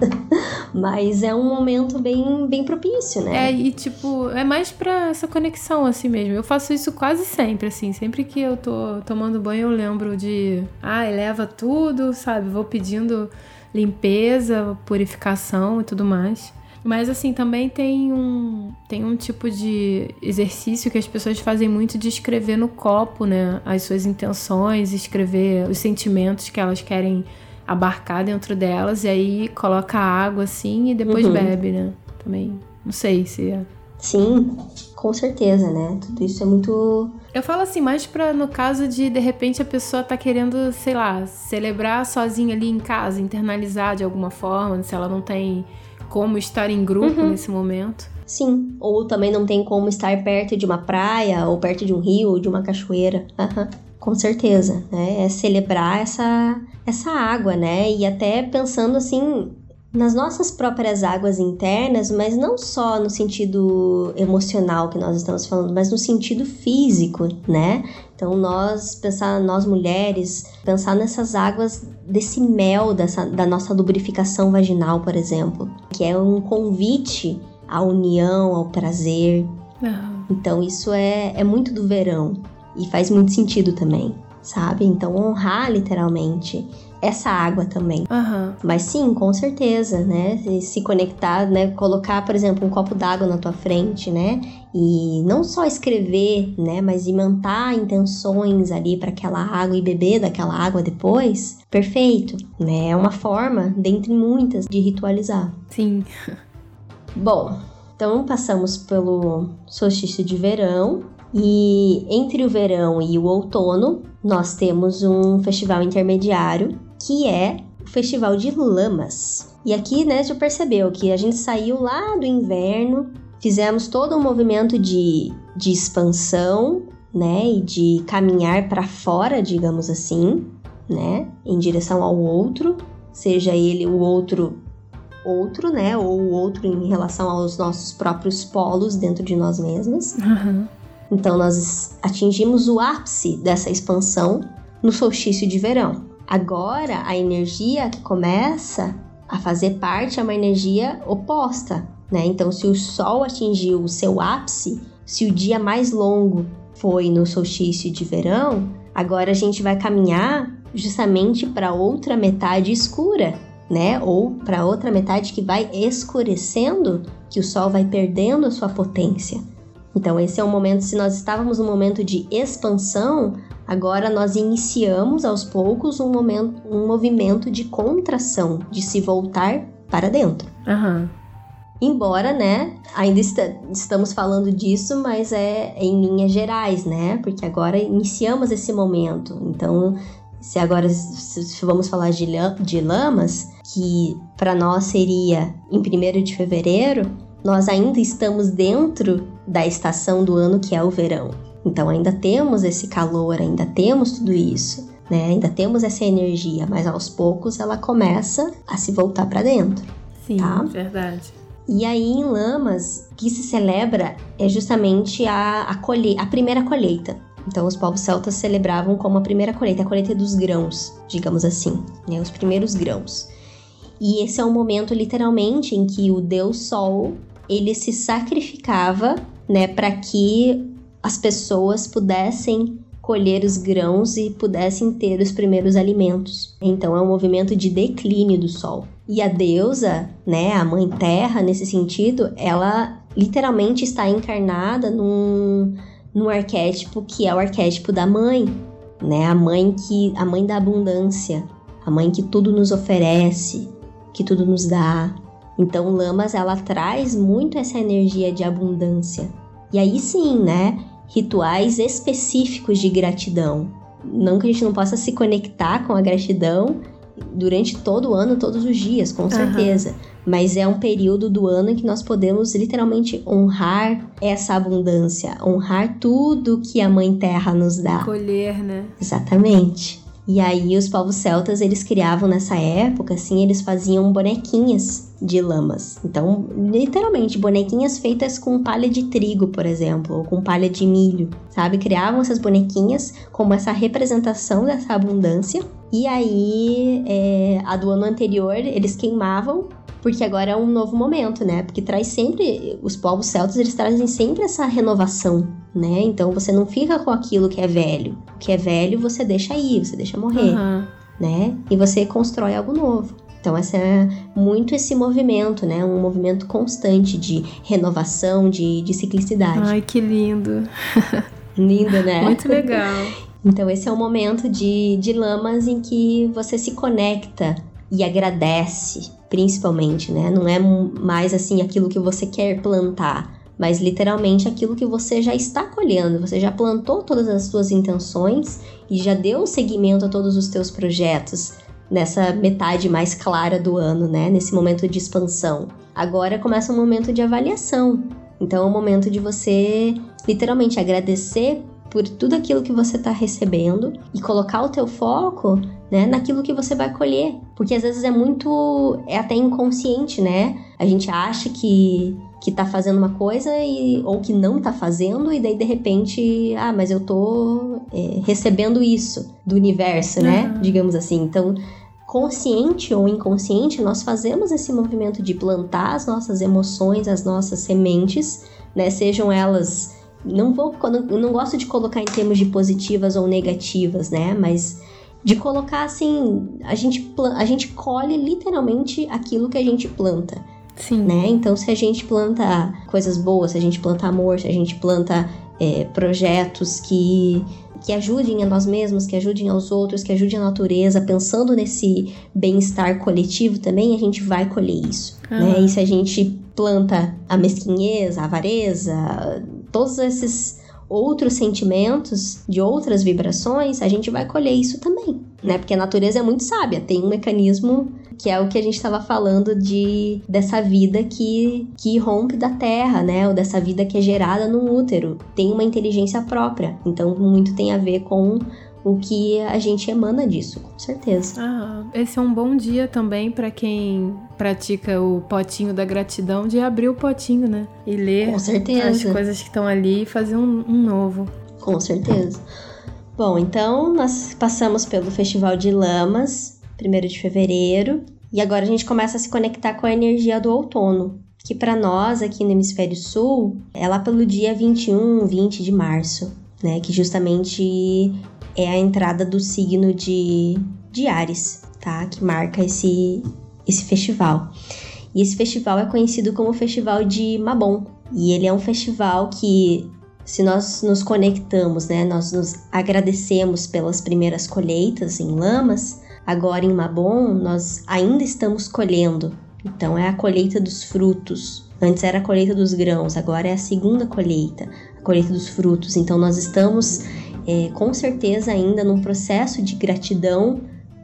Mas é um momento bem, bem propício, né? É, e tipo, é mais pra essa conexão assim mesmo. Eu faço isso quase sempre, assim. Sempre que eu tô tomando banho, eu lembro de. Ah, leva tudo, sabe? Vou pedindo limpeza, purificação e tudo mais. Mas assim, também tem um, tem um tipo de exercício que as pessoas fazem muito de escrever no copo, né? As suas intenções, escrever os sentimentos que elas querem abarcar dentro delas, e aí coloca água assim e depois uhum. bebe, né? Também. Não sei se é. Sim, com certeza, né? Tudo isso é muito. Eu falo assim, mais pra no caso de de repente a pessoa tá querendo, sei lá, celebrar sozinha ali em casa, internalizar de alguma forma, se ela não tem como estar em grupo uhum. nesse momento. Sim, ou também não tem como estar perto de uma praia, ou perto de um rio, ou de uma cachoeira. Uhum. Com certeza, né? É celebrar essa, essa água, né? E até pensando assim, nas nossas próprias águas internas, mas não só no sentido emocional que nós estamos falando, mas no sentido físico, né? Então nós pensar nós mulheres, pensar nessas águas desse mel dessa, da nossa lubrificação vaginal, por exemplo, que é um convite à união, ao prazer. Uhum. Então isso é, é muito do verão e faz muito sentido também, sabe? Então honrar literalmente essa água também. Uhum. Mas sim, com certeza, né? Se conectar, né? Colocar, por exemplo, um copo d'água na tua frente, né? E não só escrever, né? Mas imantar intenções ali para aquela água e beber daquela água depois. Perfeito, né? É uma forma, dentre muitas, de ritualizar. Sim. Bom, então passamos pelo solstício de verão, e entre o verão e o outono, nós temos um festival intermediário que é o Festival de Lamas. E aqui, né, já percebeu que a gente saiu lá do inverno, fizemos todo um movimento de, de expansão, né, e de caminhar para fora, digamos assim, né, em direção ao outro, seja ele o outro outro, né, ou o outro em relação aos nossos próprios polos dentro de nós mesmos. Uhum. Então nós atingimos o ápice dessa expansão no solstício de verão. Agora a energia que começa a fazer parte é uma energia oposta, né? Então, se o Sol atingiu o seu ápice, se o dia mais longo foi no solstício de verão, agora a gente vai caminhar justamente para outra metade escura, né? Ou para outra metade que vai escurecendo, que o Sol vai perdendo a sua potência. Então, esse é um momento, se nós estávamos num momento de expansão, agora nós iniciamos aos poucos um, momento, um movimento de contração, de se voltar para dentro. Uhum. Embora, né, ainda está, estamos falando disso, mas é em linhas gerais, né? Porque agora iniciamos esse momento. Então, se agora se vamos falar de, de lamas, que para nós seria em 1 de fevereiro, nós ainda estamos dentro da estação do ano que é o verão. Então ainda temos esse calor, ainda temos tudo isso, né? Ainda temos essa energia, mas aos poucos ela começa a se voltar para dentro. Sim, tá? verdade. E aí em Lamas, o que se celebra é justamente a, a, colhe a primeira colheita. Então os povos celtas celebravam como a primeira colheita, a colheita dos grãos, digamos assim, né? Os primeiros grãos. E esse é um momento literalmente em que o deus Sol ele se sacrificava, né, para que as pessoas pudessem colher os grãos e pudessem ter os primeiros alimentos. Então é um movimento de declínio do sol. E a deusa, né, a mãe terra nesse sentido, ela literalmente está encarnada num, num arquétipo que é o arquétipo da mãe, né? A mãe que a mãe da abundância, a mãe que tudo nos oferece, que tudo nos dá, então, Lamas ela traz muito essa energia de abundância. E aí sim, né? Rituais específicos de gratidão. Não que a gente não possa se conectar com a gratidão durante todo o ano, todos os dias, com certeza. Uhum. Mas é um período do ano em que nós podemos literalmente honrar essa abundância, honrar tudo que a Mãe Terra nos dá. Colher, né? Exatamente. E aí os povos celtas, eles criavam nessa época, assim, eles faziam bonequinhas de lamas. Então, literalmente, bonequinhas feitas com palha de trigo, por exemplo, ou com palha de milho, sabe? Criavam essas bonequinhas como essa representação dessa abundância. E aí, é, a do ano anterior, eles queimavam porque agora é um novo momento, né? Porque traz sempre os povos celtas, eles trazem sempre essa renovação, né? Então você não fica com aquilo que é velho. O que é velho você deixa aí, você deixa morrer, uhum. né? E você constrói algo novo. Então essa é muito esse movimento, né? Um movimento constante de renovação, de, de ciclicidade. Ai, que lindo. lindo, né? Muito legal. Então esse é o momento de, de lamas em que você se conecta e agradece, principalmente, né? Não é mais assim aquilo que você quer plantar, mas literalmente aquilo que você já está colhendo. Você já plantou todas as suas intenções e já deu seguimento a todos os teus projetos nessa metade mais clara do ano, né? Nesse momento de expansão. Agora começa um momento de avaliação. Então é o momento de você literalmente agradecer por tudo aquilo que você está recebendo e colocar o teu foco né, naquilo que você vai colher. Porque às vezes é muito. é até inconsciente, né? A gente acha que, que tá fazendo uma coisa e, ou que não tá fazendo, e daí de repente, ah, mas eu tô é, recebendo isso do universo, né? Uhum. Digamos assim. Então. Consciente ou inconsciente, nós fazemos esse movimento de plantar as nossas emoções, as nossas sementes, né? Sejam elas não vou não gosto de colocar em termos de positivas ou negativas, né? Mas de colocar assim, a gente a gente colhe literalmente aquilo que a gente planta. Sim. Né? Então, se a gente planta coisas boas, se a gente planta amor, se a gente planta é, projetos que, que ajudem a nós mesmos, que ajudem aos outros, que ajudem a natureza, pensando nesse bem-estar coletivo também, a gente vai colher isso. Uhum. Né? E se a gente planta a mesquinhez, a avareza, todos esses outros sentimentos, de outras vibrações, a gente vai colher isso também, né? Porque a natureza é muito sábia, tem um mecanismo que é o que a gente estava falando de dessa vida que, que rompe da terra, né? Ou dessa vida que é gerada no útero. Tem uma inteligência própria. Então, muito tem a ver com o que a gente emana disso, com certeza. Ah, esse é um bom dia também para quem pratica o potinho da gratidão de abrir o potinho, né? E ler as coisas que estão ali e fazer um, um novo. Com certeza. Bom, então nós passamos pelo Festival de Lamas, 1 de fevereiro, E agora a gente começa a se conectar com a energia do outono, que para nós aqui no hemisfério sul é lá pelo dia 21, 20 de março, né, que justamente é a entrada do signo de, de Ares, tá? Que marca esse esse festival. E esse festival é conhecido como Festival de Mabon. E ele é um festival que se nós nos conectamos, né, nós nos agradecemos pelas primeiras colheitas em lamas, agora em Mabon nós ainda estamos colhendo. Então é a colheita dos frutos. Antes era a colheita dos grãos, agora é a segunda colheita, a colheita dos frutos. Então nós estamos é, com certeza ainda num processo de gratidão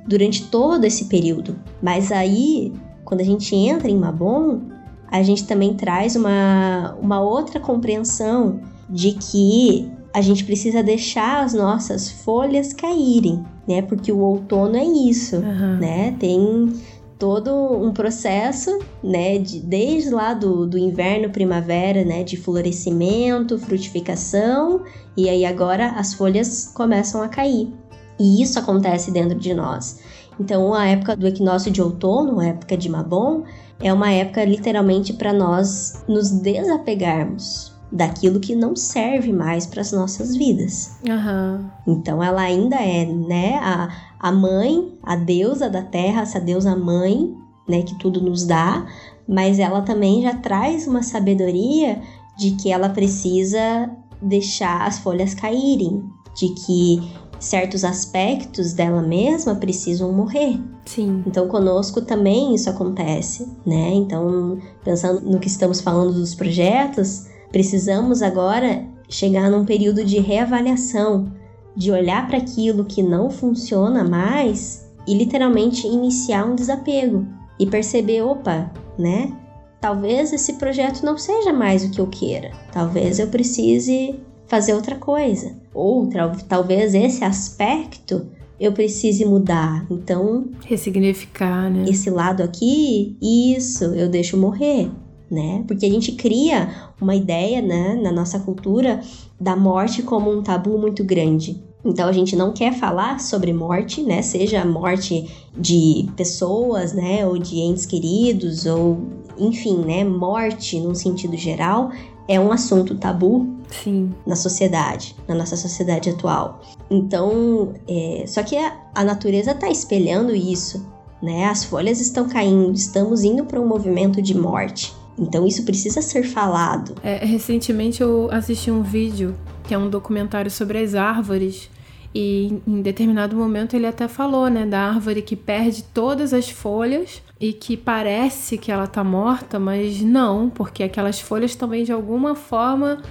durante todo esse período. Mas aí, quando a gente entra em Mabon, a gente também traz uma, uma outra compreensão de que a gente precisa deixar as nossas folhas caírem, né? Porque o outono é isso, uhum. né? Tem todo um processo, né, de, desde lá do, do inverno, primavera, né, de florescimento, frutificação, e aí agora as folhas começam a cair. E isso acontece dentro de nós. Então, a época do equinócio de outono, a época de Mabon, é uma época literalmente para nós nos desapegarmos daquilo que não serve mais para as nossas vidas. Uhum. Então ela ainda é, né, a, a mãe, a deusa da terra, essa deusa mãe, né, que tudo nos dá, mas ela também já traz uma sabedoria de que ela precisa deixar as folhas caírem, de que certos aspectos dela mesma precisam morrer. Sim. Então conosco também isso acontece, né? Então, pensando no que estamos falando dos projetos, Precisamos agora chegar num período de reavaliação, de olhar para aquilo que não funciona mais e literalmente iniciar um desapego e perceber, opa, né? Talvez esse projeto não seja mais o que eu queira. Talvez eu precise fazer outra coisa. Ou talvez esse aspecto eu precise mudar. Então, ressignificar, né? Esse lado aqui, isso, eu deixo morrer né? Porque a gente cria uma ideia, né, na nossa cultura da morte como um tabu muito grande. Então a gente não quer falar sobre morte, né? Seja morte de pessoas, né, ou de entes queridos, ou enfim, né, morte num sentido geral é um assunto tabu Sim. na sociedade, na nossa sociedade atual. Então, é, só que a, a natureza está espelhando isso, né? As folhas estão caindo, estamos indo para um movimento de morte. Então isso precisa ser falado. É, recentemente eu assisti um vídeo que é um documentário sobre as árvores e em determinado momento ele até falou, né, da árvore que perde todas as folhas e que parece que ela tá morta, mas não, porque aquelas folhas também de alguma forma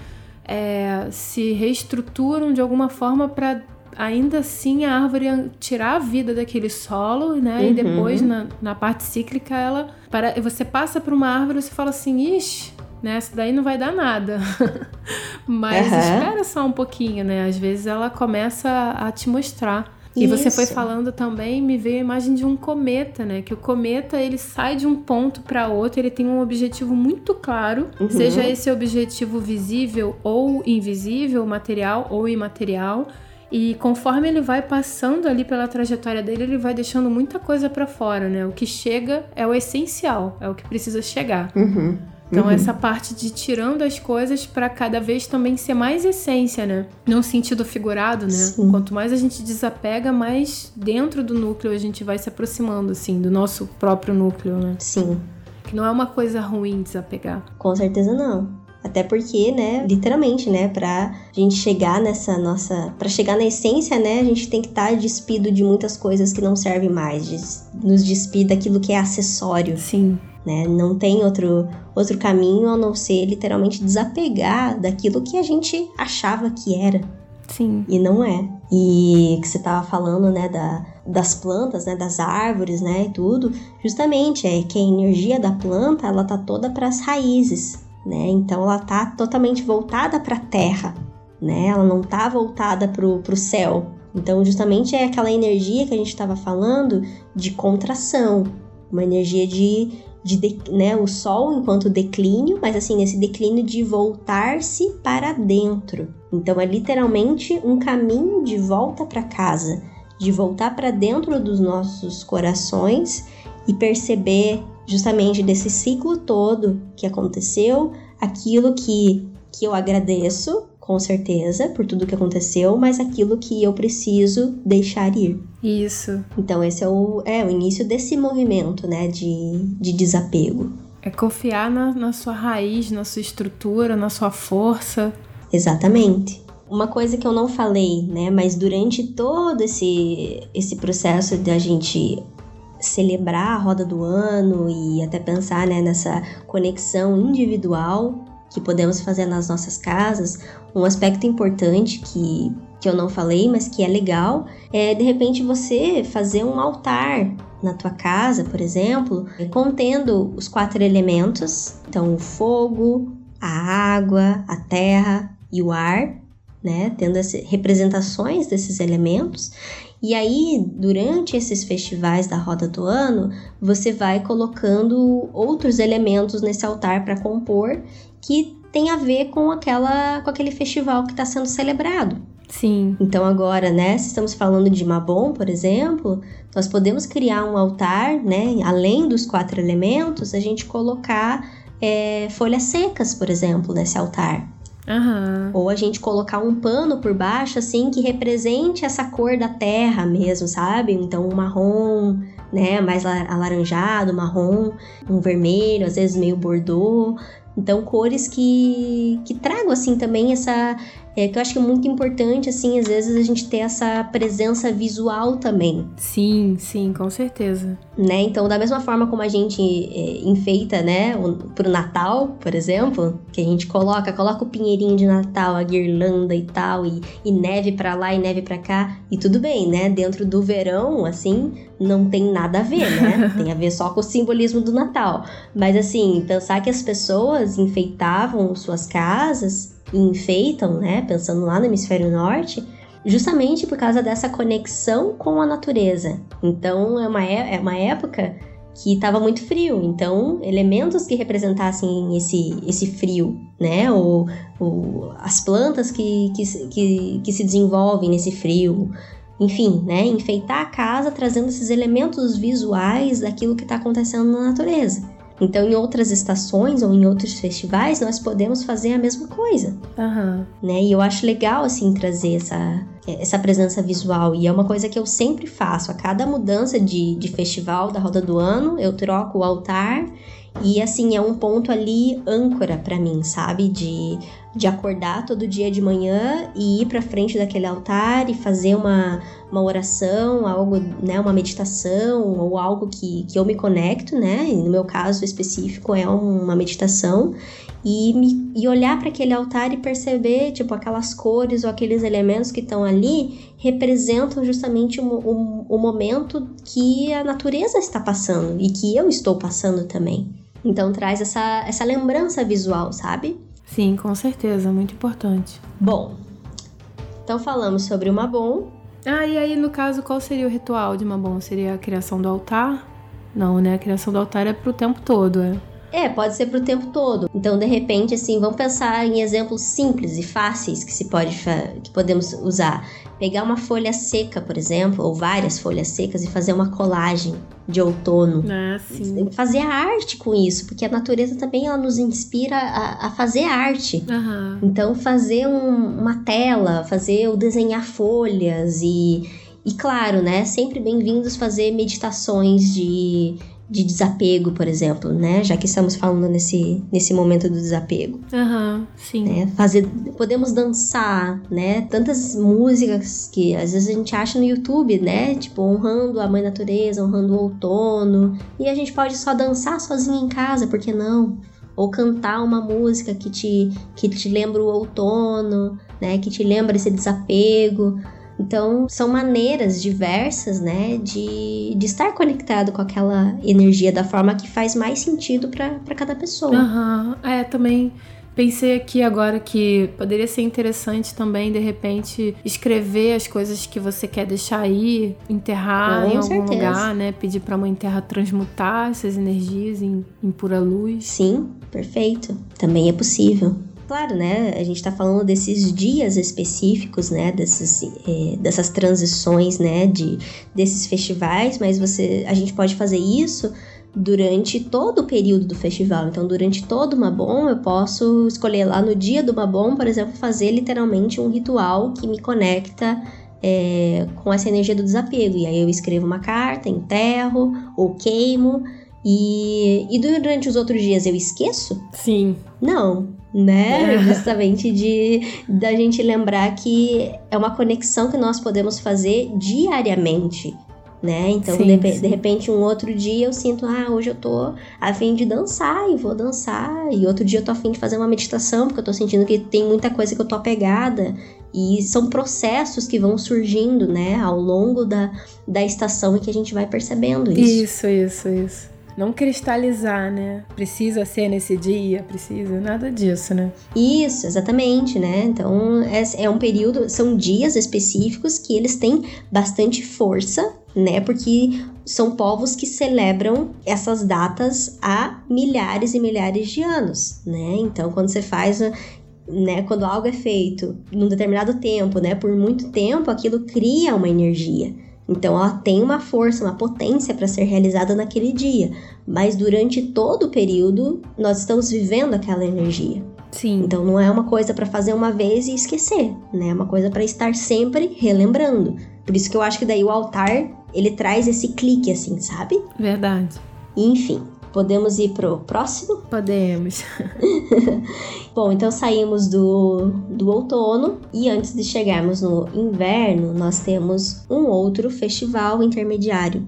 é, se reestruturam de alguma forma para ainda assim a árvore tirar a vida daquele solo, né? Uhum. E depois na, na parte cíclica ela para você passa por uma árvore e você fala assim, ixi, né? Essa daí não vai dar nada. Mas uhum. espera só um pouquinho, né? Às vezes ela começa a te mostrar. E Isso. você foi falando também, me veio a imagem de um cometa, né? Que o cometa ele sai de um ponto para outro, ele tem um objetivo muito claro, uhum. seja esse objetivo visível ou invisível, material ou imaterial. E conforme ele vai passando ali pela trajetória dele, ele vai deixando muita coisa para fora, né? O que chega é o essencial, é o que precisa chegar. Uhum. Então, uhum. essa parte de tirando as coisas para cada vez também ser mais essência, né? Num sentido figurado, né? Sim. Quanto mais a gente desapega, mais dentro do núcleo a gente vai se aproximando, assim, do nosso próprio núcleo, né? Sim. Que não é uma coisa ruim desapegar. Com certeza não. Até porque, né, literalmente, né, pra gente chegar nessa nossa. para chegar na essência, né, a gente tem que estar tá despido de muitas coisas que não servem mais, nos despir daquilo que é acessório. Sim. Né? Não tem outro, outro caminho a não ser literalmente desapegar daquilo que a gente achava que era. Sim. E não é. E que você tava falando, né, da, das plantas, né, das árvores, né, e tudo, justamente é que a energia da planta, ela tá toda para as raízes, né? Então ela tá totalmente voltada para a terra, né? Ela não tá voltada para o céu. Então justamente é aquela energia que a gente estava falando de contração, uma energia de, de, de né, o sol enquanto declínio, mas assim esse declínio de voltar-se para dentro. Então é literalmente um caminho de volta para casa, de voltar para dentro dos nossos corações e perceber justamente desse ciclo todo que aconteceu, aquilo que, que eu agradeço, com certeza, por tudo que aconteceu, mas aquilo que eu preciso deixar ir. Isso. Então, esse é o, é, o início desse movimento, né, de, de desapego. É confiar na, na sua raiz, na sua estrutura, na sua força. Exatamente. Uma coisa que eu não falei, né, mas durante todo esse, esse processo da gente celebrar a roda do ano e até pensar né, nessa conexão individual que podemos fazer nas nossas casas, um aspecto importante que, que eu não falei, mas que é legal, é de repente você fazer um altar na tua casa, por exemplo, contendo os quatro elementos, então o fogo, a água, a terra e o ar, né, tendo as representações desses elementos. E aí, durante esses festivais da roda do ano, você vai colocando outros elementos nesse altar para compor que tem a ver com aquela com aquele festival que está sendo celebrado. Sim. Então agora, né, se estamos falando de Mabon, por exemplo, nós podemos criar um altar, né, além dos quatro elementos, a gente colocar é, folhas secas, por exemplo, nesse altar. Uhum. Ou a gente colocar um pano por baixo, assim, que represente essa cor da terra mesmo, sabe? Então, um marrom, né? Mais alaranjado, marrom, um vermelho, às vezes meio bordô. Então, cores que, que tragam, assim, também essa, é, que eu acho que é muito importante, assim, às vezes a gente ter essa presença visual também. Sim, sim, com certeza. Né? Então, da mesma forma como a gente é, enfeita, né, o, pro Natal, por exemplo, que a gente coloca, coloca o pinheirinho de Natal, a guirlanda e tal, e, e neve para lá e neve para cá, e tudo bem, né? Dentro do verão, assim, não tem nada a ver, né? tem a ver só com o simbolismo do Natal. Mas, assim, pensar que as pessoas enfeitavam suas casas e enfeitam, né, pensando lá no hemisfério norte, justamente por causa dessa conexão com a natureza. Então é uma, é, é uma época que estava muito frio, então elementos que representassem esse, esse frio, né, ou, ou as plantas que, que, que, que se desenvolvem nesse frio, enfim, né, enfeitar a casa trazendo esses elementos visuais daquilo que está acontecendo na natureza. Então, em outras estações ou em outros festivais, nós podemos fazer a mesma coisa. Uhum. Né? E eu acho legal, assim, trazer essa, essa presença visual. E é uma coisa que eu sempre faço. A cada mudança de, de festival da roda do ano, eu troco o altar. E, assim, é um ponto ali âncora para mim, sabe? De de acordar todo dia de manhã e ir para frente daquele altar e fazer uma, uma oração, algo, né, uma meditação ou algo que, que eu me conecto, né? E no meu caso específico é uma meditação e, me, e olhar para aquele altar e perceber, tipo, aquelas cores ou aqueles elementos que estão ali representam justamente o, o, o momento que a natureza está passando e que eu estou passando também. Então traz essa, essa lembrança visual, sabe? Sim, com certeza, muito importante. Bom, então falamos sobre o Mabon. Ah, e aí no caso, qual seria o ritual de Mabon? Seria a criação do altar? Não, né? A criação do altar é pro tempo todo, é. É, pode ser pro tempo todo. Então, de repente, assim, vamos pensar em exemplos simples e fáceis que se pode que podemos usar. Pegar uma folha seca, por exemplo, ou várias folhas secas e fazer uma colagem de outono. Ah, sim. Fazer arte com isso, porque a natureza também ela nos inspira a, a fazer arte. Uhum. Então, fazer um, uma tela, fazer o desenhar folhas e, e claro, né, sempre bem-vindos fazer meditações de de desapego, por exemplo, né? Já que estamos falando nesse, nesse momento do desapego. Aham, uhum, sim. Né? Fazer, podemos dançar, né? Tantas músicas que às vezes a gente acha no YouTube, né? Tipo, honrando a mãe natureza, honrando o outono. E a gente pode só dançar sozinho em casa, por que não? Ou cantar uma música que te, que te lembra o outono, né? Que te lembra esse desapego. Então, são maneiras diversas, né, de, de estar conectado com aquela energia da forma que faz mais sentido para cada pessoa. Aham, uhum. é, também pensei aqui agora que poderia ser interessante também, de repente, escrever as coisas que você quer deixar aí, enterrar Com em algum certeza. lugar, né? Pedir pra Mãe Terra transmutar essas energias em, em pura luz. Sim, perfeito. Também é possível. Claro, né? A gente está falando desses dias específicos, né? Desses, é, dessas transições, né? De, desses festivais, mas você, a gente pode fazer isso durante todo o período do festival. Então, durante todo o Mabon, eu posso escolher lá no dia do Mabon, por exemplo, fazer literalmente um ritual que me conecta é, com essa energia do desapego. E aí eu escrevo uma carta, enterro ou queimo. E, e durante os outros dias eu esqueço? Sim. Não, né? É. Justamente de da gente lembrar que é uma conexão que nós podemos fazer diariamente né? Então, sim, de, sim. de, repente, um outro dia eu sinto, ah, hoje eu tô a fim de dançar e vou dançar. E outro dia eu tô a fim de fazer uma meditação, porque eu tô sentindo que tem muita coisa que eu tô apegada. E são processos que vão surgindo, né, ao longo da, da estação e que a gente vai percebendo isso. Isso, isso, isso não cristalizar, né? Precisa ser nesse dia, precisa, nada disso, né? Isso, exatamente, né? Então é, é um período, são dias específicos que eles têm bastante força, né? Porque são povos que celebram essas datas há milhares e milhares de anos, né? Então quando você faz né, quando algo é feito num determinado tempo, né, por muito tempo, aquilo cria uma energia. Então ela tem uma força, uma potência para ser realizada naquele dia, mas durante todo o período nós estamos vivendo aquela energia. Sim. Então não é uma coisa para fazer uma vez e esquecer, né? É uma coisa para estar sempre relembrando. Por isso que eu acho que daí o altar ele traz esse clique assim, sabe? Verdade. Enfim, Podemos ir pro próximo? Podemos. Bom, então saímos do, do outono e antes de chegarmos no inverno, nós temos um outro festival intermediário,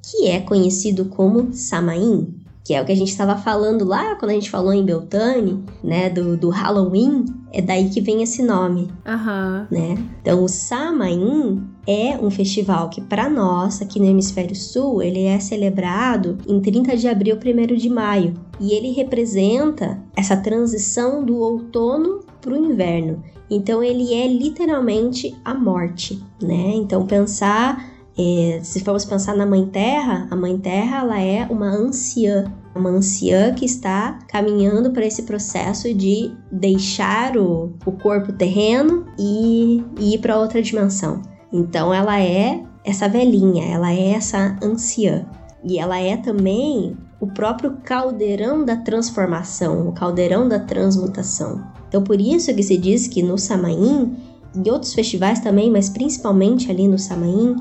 que é conhecido como Samain, que é o que a gente estava falando lá quando a gente falou em Beltane, né, do, do Halloween, é daí que vem esse nome, uhum. né? Então, o Samain é um festival que, para nós, aqui no Hemisfério Sul, ele é celebrado em 30 de abril, 1 de maio. E ele representa essa transição do outono para o inverno. Então, ele é literalmente a morte, né? Então, pensar é, se formos pensar na Mãe Terra, a Mãe Terra ela é uma anciã, uma anciã que está caminhando para esse processo de deixar o, o corpo terreno e, e ir para outra dimensão. Então ela é essa velhinha, ela é essa anciã. E ela é também o próprio caldeirão da transformação, o caldeirão da transmutação. Então por isso que se diz que no Samaim, e outros festivais também, mas principalmente ali no Samaim,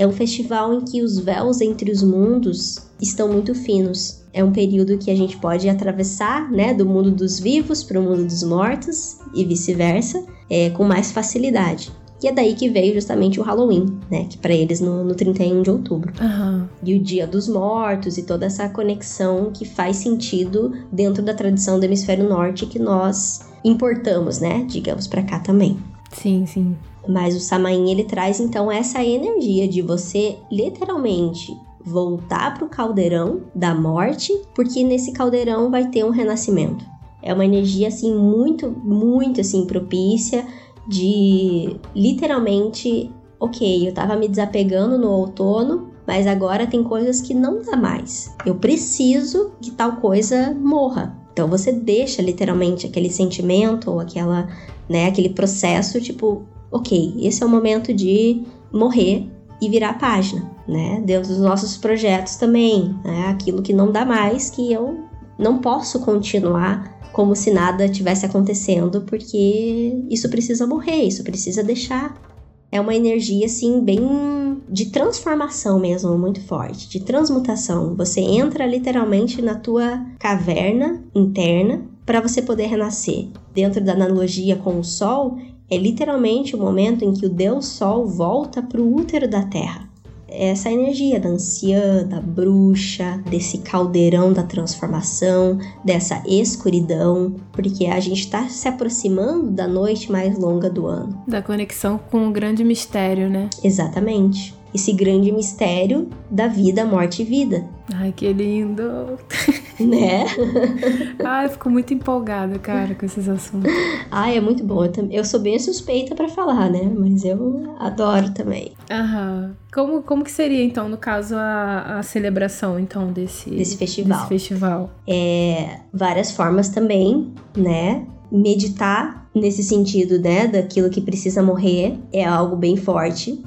é um festival em que os véus entre os mundos estão muito finos. É um período que a gente pode atravessar, né, do mundo dos vivos para o mundo dos mortos e vice-versa, é, com mais facilidade. E é daí que veio justamente o Halloween, né? Que para eles no, no 31 de outubro. Uhum. E o Dia dos Mortos e toda essa conexão que faz sentido dentro da tradição do hemisfério norte que nós importamos, né? Digamos, para cá também. Sim, sim. Mas o Samain ele traz então essa energia de você literalmente voltar para o caldeirão da morte, porque nesse caldeirão vai ter um renascimento. É uma energia assim muito, muito assim propícia de literalmente, ok, eu tava me desapegando no outono, mas agora tem coisas que não dá mais. Eu preciso que tal coisa morra. Então você deixa literalmente aquele sentimento ou aquela, né, aquele processo tipo, ok, esse é o momento de morrer e virar a página, né? Dentro dos nossos projetos também, né? Aquilo que não dá mais, que eu não posso continuar como se nada tivesse acontecendo, porque isso precisa morrer, isso precisa deixar. É uma energia assim bem de transformação mesmo, muito forte, de transmutação. Você entra literalmente na tua caverna interna para você poder renascer. Dentro da analogia com o sol, é literalmente o momento em que o Deus Sol volta para o útero da Terra. Essa energia da anciã, da bruxa, desse caldeirão da transformação, dessa escuridão, porque a gente está se aproximando da noite mais longa do ano. Da conexão com o grande mistério, né? Exatamente esse grande mistério da vida, morte e vida. Ai, que lindo! Né? Ai, eu fico muito empolgada, cara, com esses assuntos. Ai, é muito bom. Eu, eu sou bem suspeita para falar, né? Mas eu adoro também. Aham. Como, como que seria, então, no caso, a, a celebração, então, desse, desse festival? Desse festival. É, várias formas também, né? meditar nesse sentido, né, daquilo que precisa morrer, é algo bem forte.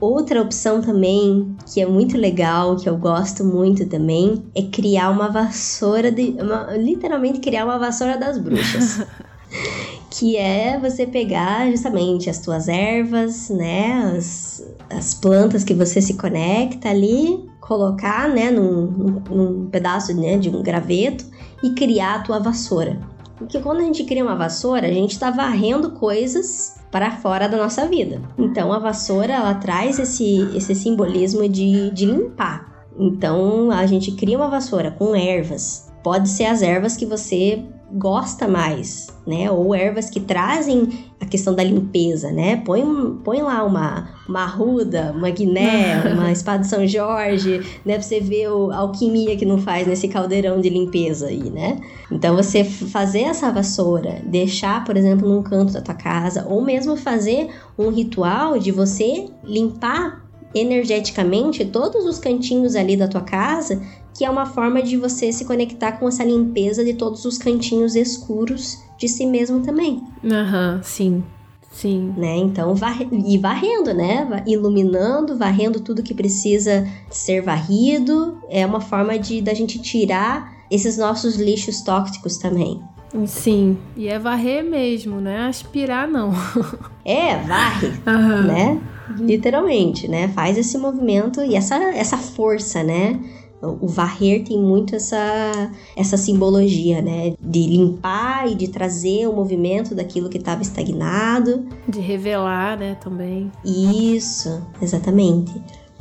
Outra opção também, que é muito legal, que eu gosto muito também, é criar uma vassoura de. Uma, literalmente criar uma vassoura das bruxas. que é você pegar justamente as tuas ervas, né, as, as plantas que você se conecta ali, colocar, né, num, num, pedaço né, de um graveto e criar a tua vassoura. Porque quando a gente cria uma vassoura, a gente está varrendo coisas para fora da nossa vida. Então a vassoura ela traz esse, esse simbolismo de, de limpar. Então a gente cria uma vassoura com ervas. Pode ser as ervas que você gosta mais, né? Ou ervas que trazem a questão da limpeza, né? Põe, põe lá uma, uma arruda, uma guiné, uma espada de São Jorge, né? Pra você ver a alquimia que não faz nesse caldeirão de limpeza aí, né? Então você fazer essa vassoura, deixar, por exemplo, num canto da tua casa, ou mesmo fazer um ritual de você limpar energeticamente todos os cantinhos ali da tua casa que é uma forma de você se conectar com essa limpeza de todos os cantinhos escuros de si mesmo também. Aham, uhum, sim. Sim. Né? Então, varre... e varrendo, né? Iluminando, varrendo tudo que precisa ser varrido. É uma forma de da gente tirar esses nossos lixos tóxicos também. Sim, e é varrer mesmo, não é aspirar não. é, varre, uhum. né? Literalmente, né? Faz esse movimento e essa, essa força, né? O varrer tem muito essa, essa simbologia, né? De limpar e de trazer o movimento daquilo que estava estagnado. De revelar, né? Também. Isso, exatamente.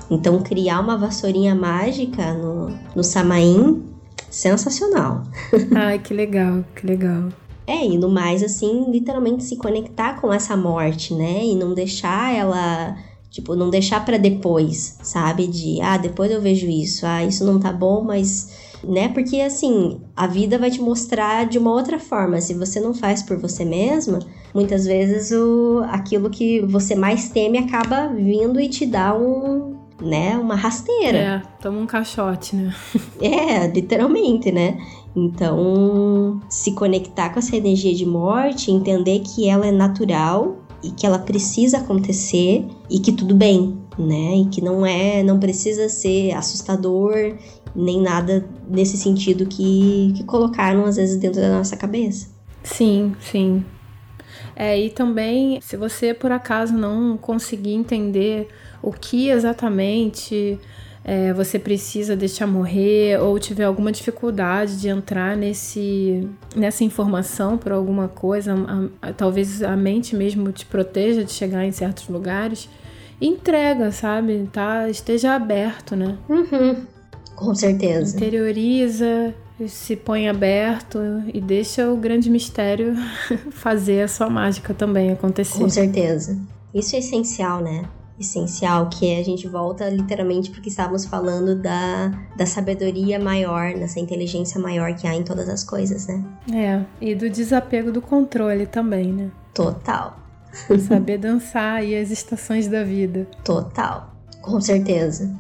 Então, criar uma vassourinha mágica no, no Samaim, sensacional. Ai, que legal, que legal. É, e no mais, assim, literalmente se conectar com essa morte, né? E não deixar ela Tipo, não deixar para depois, sabe? De, ah, depois eu vejo isso, ah, isso não tá bom, mas. Né? Porque assim, a vida vai te mostrar de uma outra forma. Se você não faz por você mesma, muitas vezes o, aquilo que você mais teme acaba vindo e te dá um, né, uma rasteira. É, toma um caixote, né? é, literalmente, né? Então, se conectar com essa energia de morte, entender que ela é natural e que ela precisa acontecer e que tudo bem, né? E que não é, não precisa ser assustador nem nada nesse sentido que, que colocaram às vezes dentro da nossa cabeça. Sim, sim. É, e também, se você por acaso não conseguir entender o que exatamente é, você precisa deixar morrer ou tiver alguma dificuldade de entrar nesse, nessa informação por alguma coisa, a, a, talvez a mente mesmo te proteja de chegar em certos lugares, entrega, sabe? Tá, esteja aberto, né? Uhum. Com certeza. Interioriza, se põe aberto e deixa o grande mistério fazer a sua mágica também acontecer. Com certeza. Isso é essencial, né? Essencial, que é a gente volta literalmente porque estávamos falando da, da sabedoria maior, dessa inteligência maior que há em todas as coisas, né? É, e do desapego do controle também, né? Total. Saber dançar aí as estações da vida. Total, com certeza.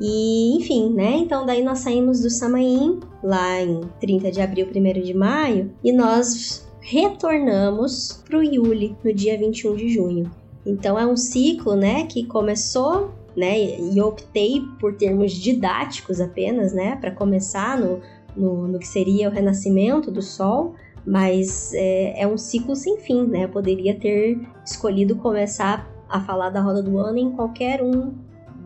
E, enfim, né? Então, daí nós saímos do Samaim, lá em 30 de abril, 1 de maio, e nós retornamos pro Yuli no dia 21 de junho. Então é um ciclo, né, que começou, né, e optei por termos didáticos apenas, né, para começar no, no, no, que seria o renascimento do Sol, mas é, é um ciclo sem fim, né? Eu poderia ter escolhido começar a falar da roda do ano em qualquer um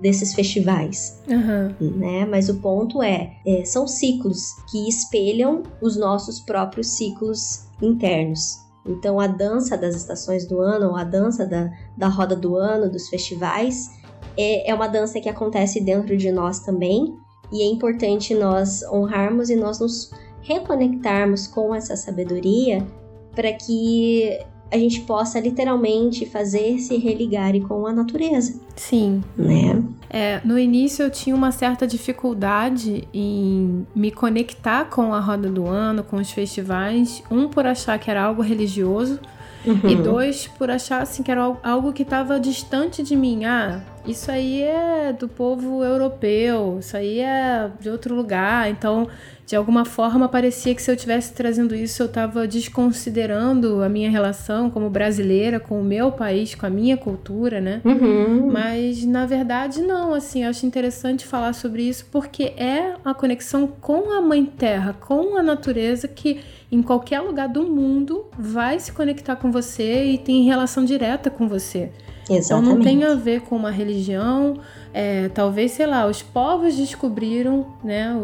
desses festivais, uhum. né? Mas o ponto é, é, são ciclos que espelham os nossos próprios ciclos internos. Então, a dança das estações do ano, ou a dança da, da roda do ano, dos festivais, é, é uma dança que acontece dentro de nós também. E é importante nós honrarmos e nós nos reconectarmos com essa sabedoria para que a gente possa literalmente fazer se religar com a natureza. Sim. Né? É, no início eu tinha uma certa dificuldade em me conectar com a roda do ano, com os festivais. Um, por achar que era algo religioso. Uhum. E dois, por achar assim, que era algo que estava distante de mim. Ah, isso aí é do povo europeu, isso aí é de outro lugar. Então, de alguma forma, parecia que se eu tivesse trazendo isso, eu estava desconsiderando a minha relação como brasileira com o meu país, com a minha cultura, né? Uhum. Mas, na verdade, não. Assim, eu acho interessante falar sobre isso porque é a conexão com a Mãe Terra, com a natureza que em qualquer lugar do mundo vai se conectar com você e tem relação direta com você. Exatamente. Então não tem a ver com uma religião. É, talvez, sei lá, os povos descobriram, né?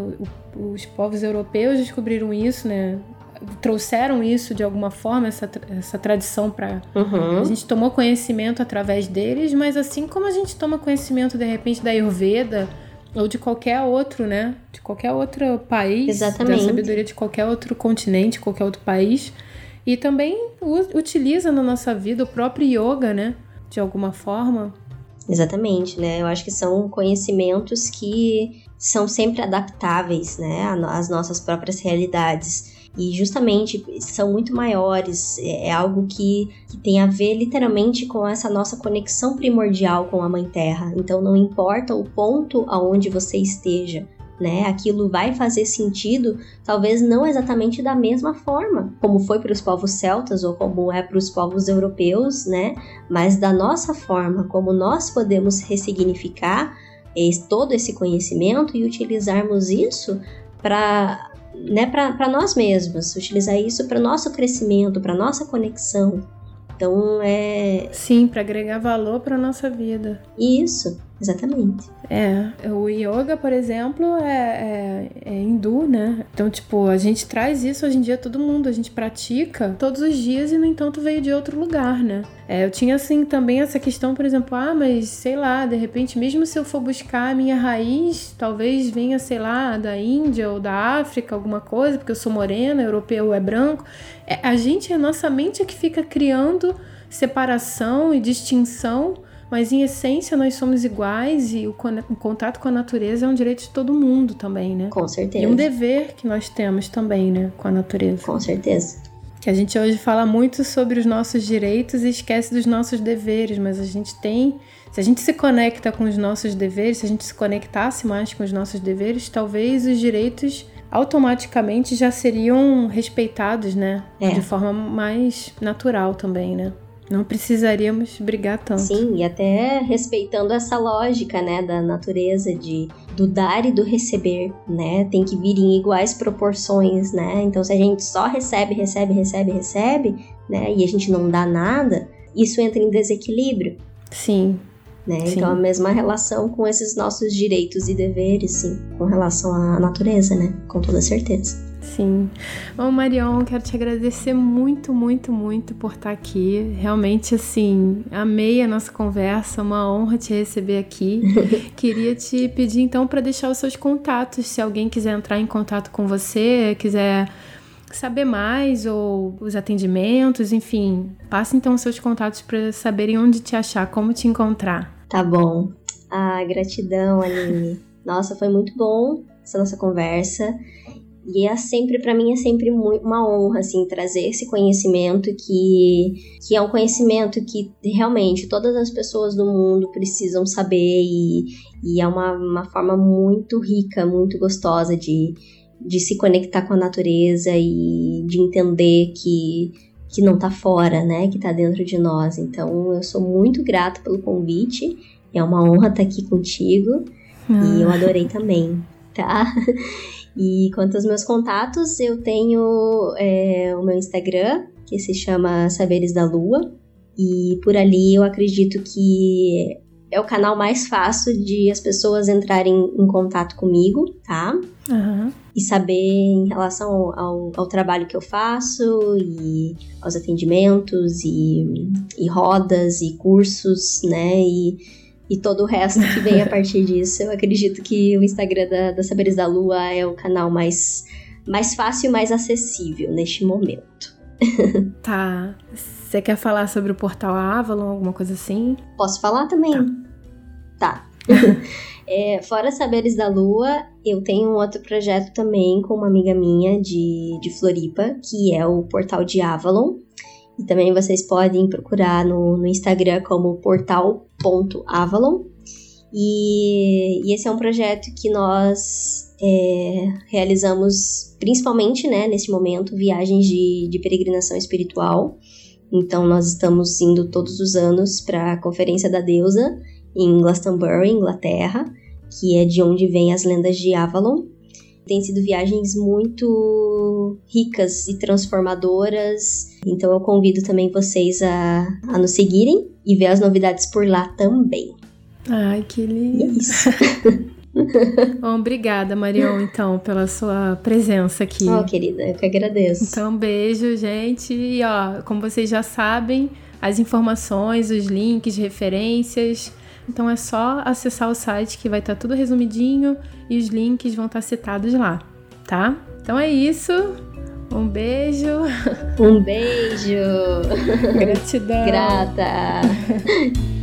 Os povos europeus descobriram isso, né? Trouxeram isso de alguma forma, essa, essa tradição para. Uhum. A gente tomou conhecimento através deles, mas assim como a gente toma conhecimento, de repente, da Ayurveda ou de qualquer outro, né? De qualquer outro país, Exatamente. da sabedoria de qualquer outro continente, qualquer outro país. E também utiliza na nossa vida o próprio yoga, né? De alguma forma. Exatamente, né? Eu acho que são conhecimentos que são sempre adaptáveis, né? Às nossas próprias realidades e justamente são muito maiores, é, é algo que, que tem a ver literalmente com essa nossa conexão primordial com a Mãe Terra. Então não importa o ponto aonde você esteja, né? Aquilo vai fazer sentido, talvez não exatamente da mesma forma, como foi para os povos celtas ou como é para os povos europeus, né? Mas da nossa forma, como nós podemos ressignificar todo esse conhecimento e utilizarmos isso para né, para nós mesmos, utilizar isso para nosso crescimento, para nossa conexão. Então é. Sim, para agregar valor para nossa vida. Isso. Exatamente. É, o yoga, por exemplo, é, é, é, hindu, né? Então, tipo, a gente traz isso hoje em dia, todo mundo, a gente pratica todos os dias e, no entanto, veio de outro lugar, né? É, eu tinha, assim, também essa questão, por exemplo, ah, mas sei lá, de repente, mesmo se eu for buscar a minha raiz, talvez venha, sei lá, da Índia ou da África, alguma coisa, porque eu sou morena, europeu é branco. É, a gente, a nossa mente é que fica criando separação e distinção mas em essência nós somos iguais e o, o, contato com a natureza é um direito de todo mundo também, né? Com certeza. E um dever que nós temos também, né, com a natureza. Com certeza. Que a gente hoje fala muito sobre os nossos direitos e esquece dos nossos deveres, mas a gente tem. Se a gente se conecta com os nossos deveres, se a gente se conectasse mais com os nossos deveres, talvez os direitos automaticamente já seriam respeitados, né? É. De forma mais natural também, né? Não precisaríamos brigar tanto. Sim, e até respeitando essa lógica, né, da natureza de do dar e do receber, né? Tem que vir em iguais proporções, né? Então se a gente só recebe, recebe, recebe, recebe, né, e a gente não dá nada, isso entra em desequilíbrio. Sim. Né? Sim. Então a mesma relação com esses nossos direitos e deveres, sim, com relação à natureza, né? Com toda certeza. Sim. Bom, Marion, quero te agradecer muito, muito, muito por estar aqui. Realmente, assim, amei a nossa conversa, uma honra te receber aqui. Queria te pedir, então, para deixar os seus contatos, se alguém quiser entrar em contato com você, quiser saber mais ou os atendimentos, enfim, passe então os seus contatos para saberem onde te achar, como te encontrar. Tá bom. Ah, gratidão, Aline. Nossa, foi muito bom essa nossa conversa. E é sempre, para mim, é sempre uma honra, assim, trazer esse conhecimento que, que é um conhecimento que realmente todas as pessoas do mundo precisam saber e, e é uma, uma forma muito rica, muito gostosa de, de se conectar com a natureza e de entender que, que não tá fora, né, que tá dentro de nós. Então, eu sou muito grata pelo convite, é uma honra estar aqui contigo ah. e eu adorei também, tá? E quanto aos meus contatos, eu tenho é, o meu Instagram, que se chama Saberes da Lua. E por ali eu acredito que é o canal mais fácil de as pessoas entrarem em contato comigo, tá? Uhum. E saber em relação ao, ao, trabalho que eu faço e aos atendimentos e, e rodas e cursos, né? E e todo o resto que vem a partir disso. Eu acredito que o Instagram da, da Saberes da Lua é o canal mais, mais fácil e mais acessível neste momento. tá. Você quer falar sobre o portal Avalon, alguma coisa assim? Posso falar também? Tá. tá. é, fora Saberes da Lua, eu tenho um outro projeto também com uma amiga minha de, de Floripa, que é o portal de Avalon. E também vocês podem procurar no, no Instagram como portal.avalon. E, e esse é um projeto que nós é, realizamos principalmente, né, nesse momento, viagens de, de peregrinação espiritual. Então, nós estamos indo todos os anos para a Conferência da Deusa em Glastonbury, Inglaterra, que é de onde vêm as lendas de Avalon. Tem sido viagens muito ricas e transformadoras. Então eu convido também vocês a, a nos seguirem e ver as novidades por lá também. Ai, que lindo! É isso. Bom, obrigada, Marion, então, pela sua presença aqui. Oh, querida, eu que agradeço. Então, um beijo, gente. E, ó, como vocês já sabem, as informações, os links, referências. Então, é só acessar o site que vai estar tudo resumidinho e os links vão estar citados lá, tá? Então é isso. Um beijo. Um beijo. Gratidão. Grata.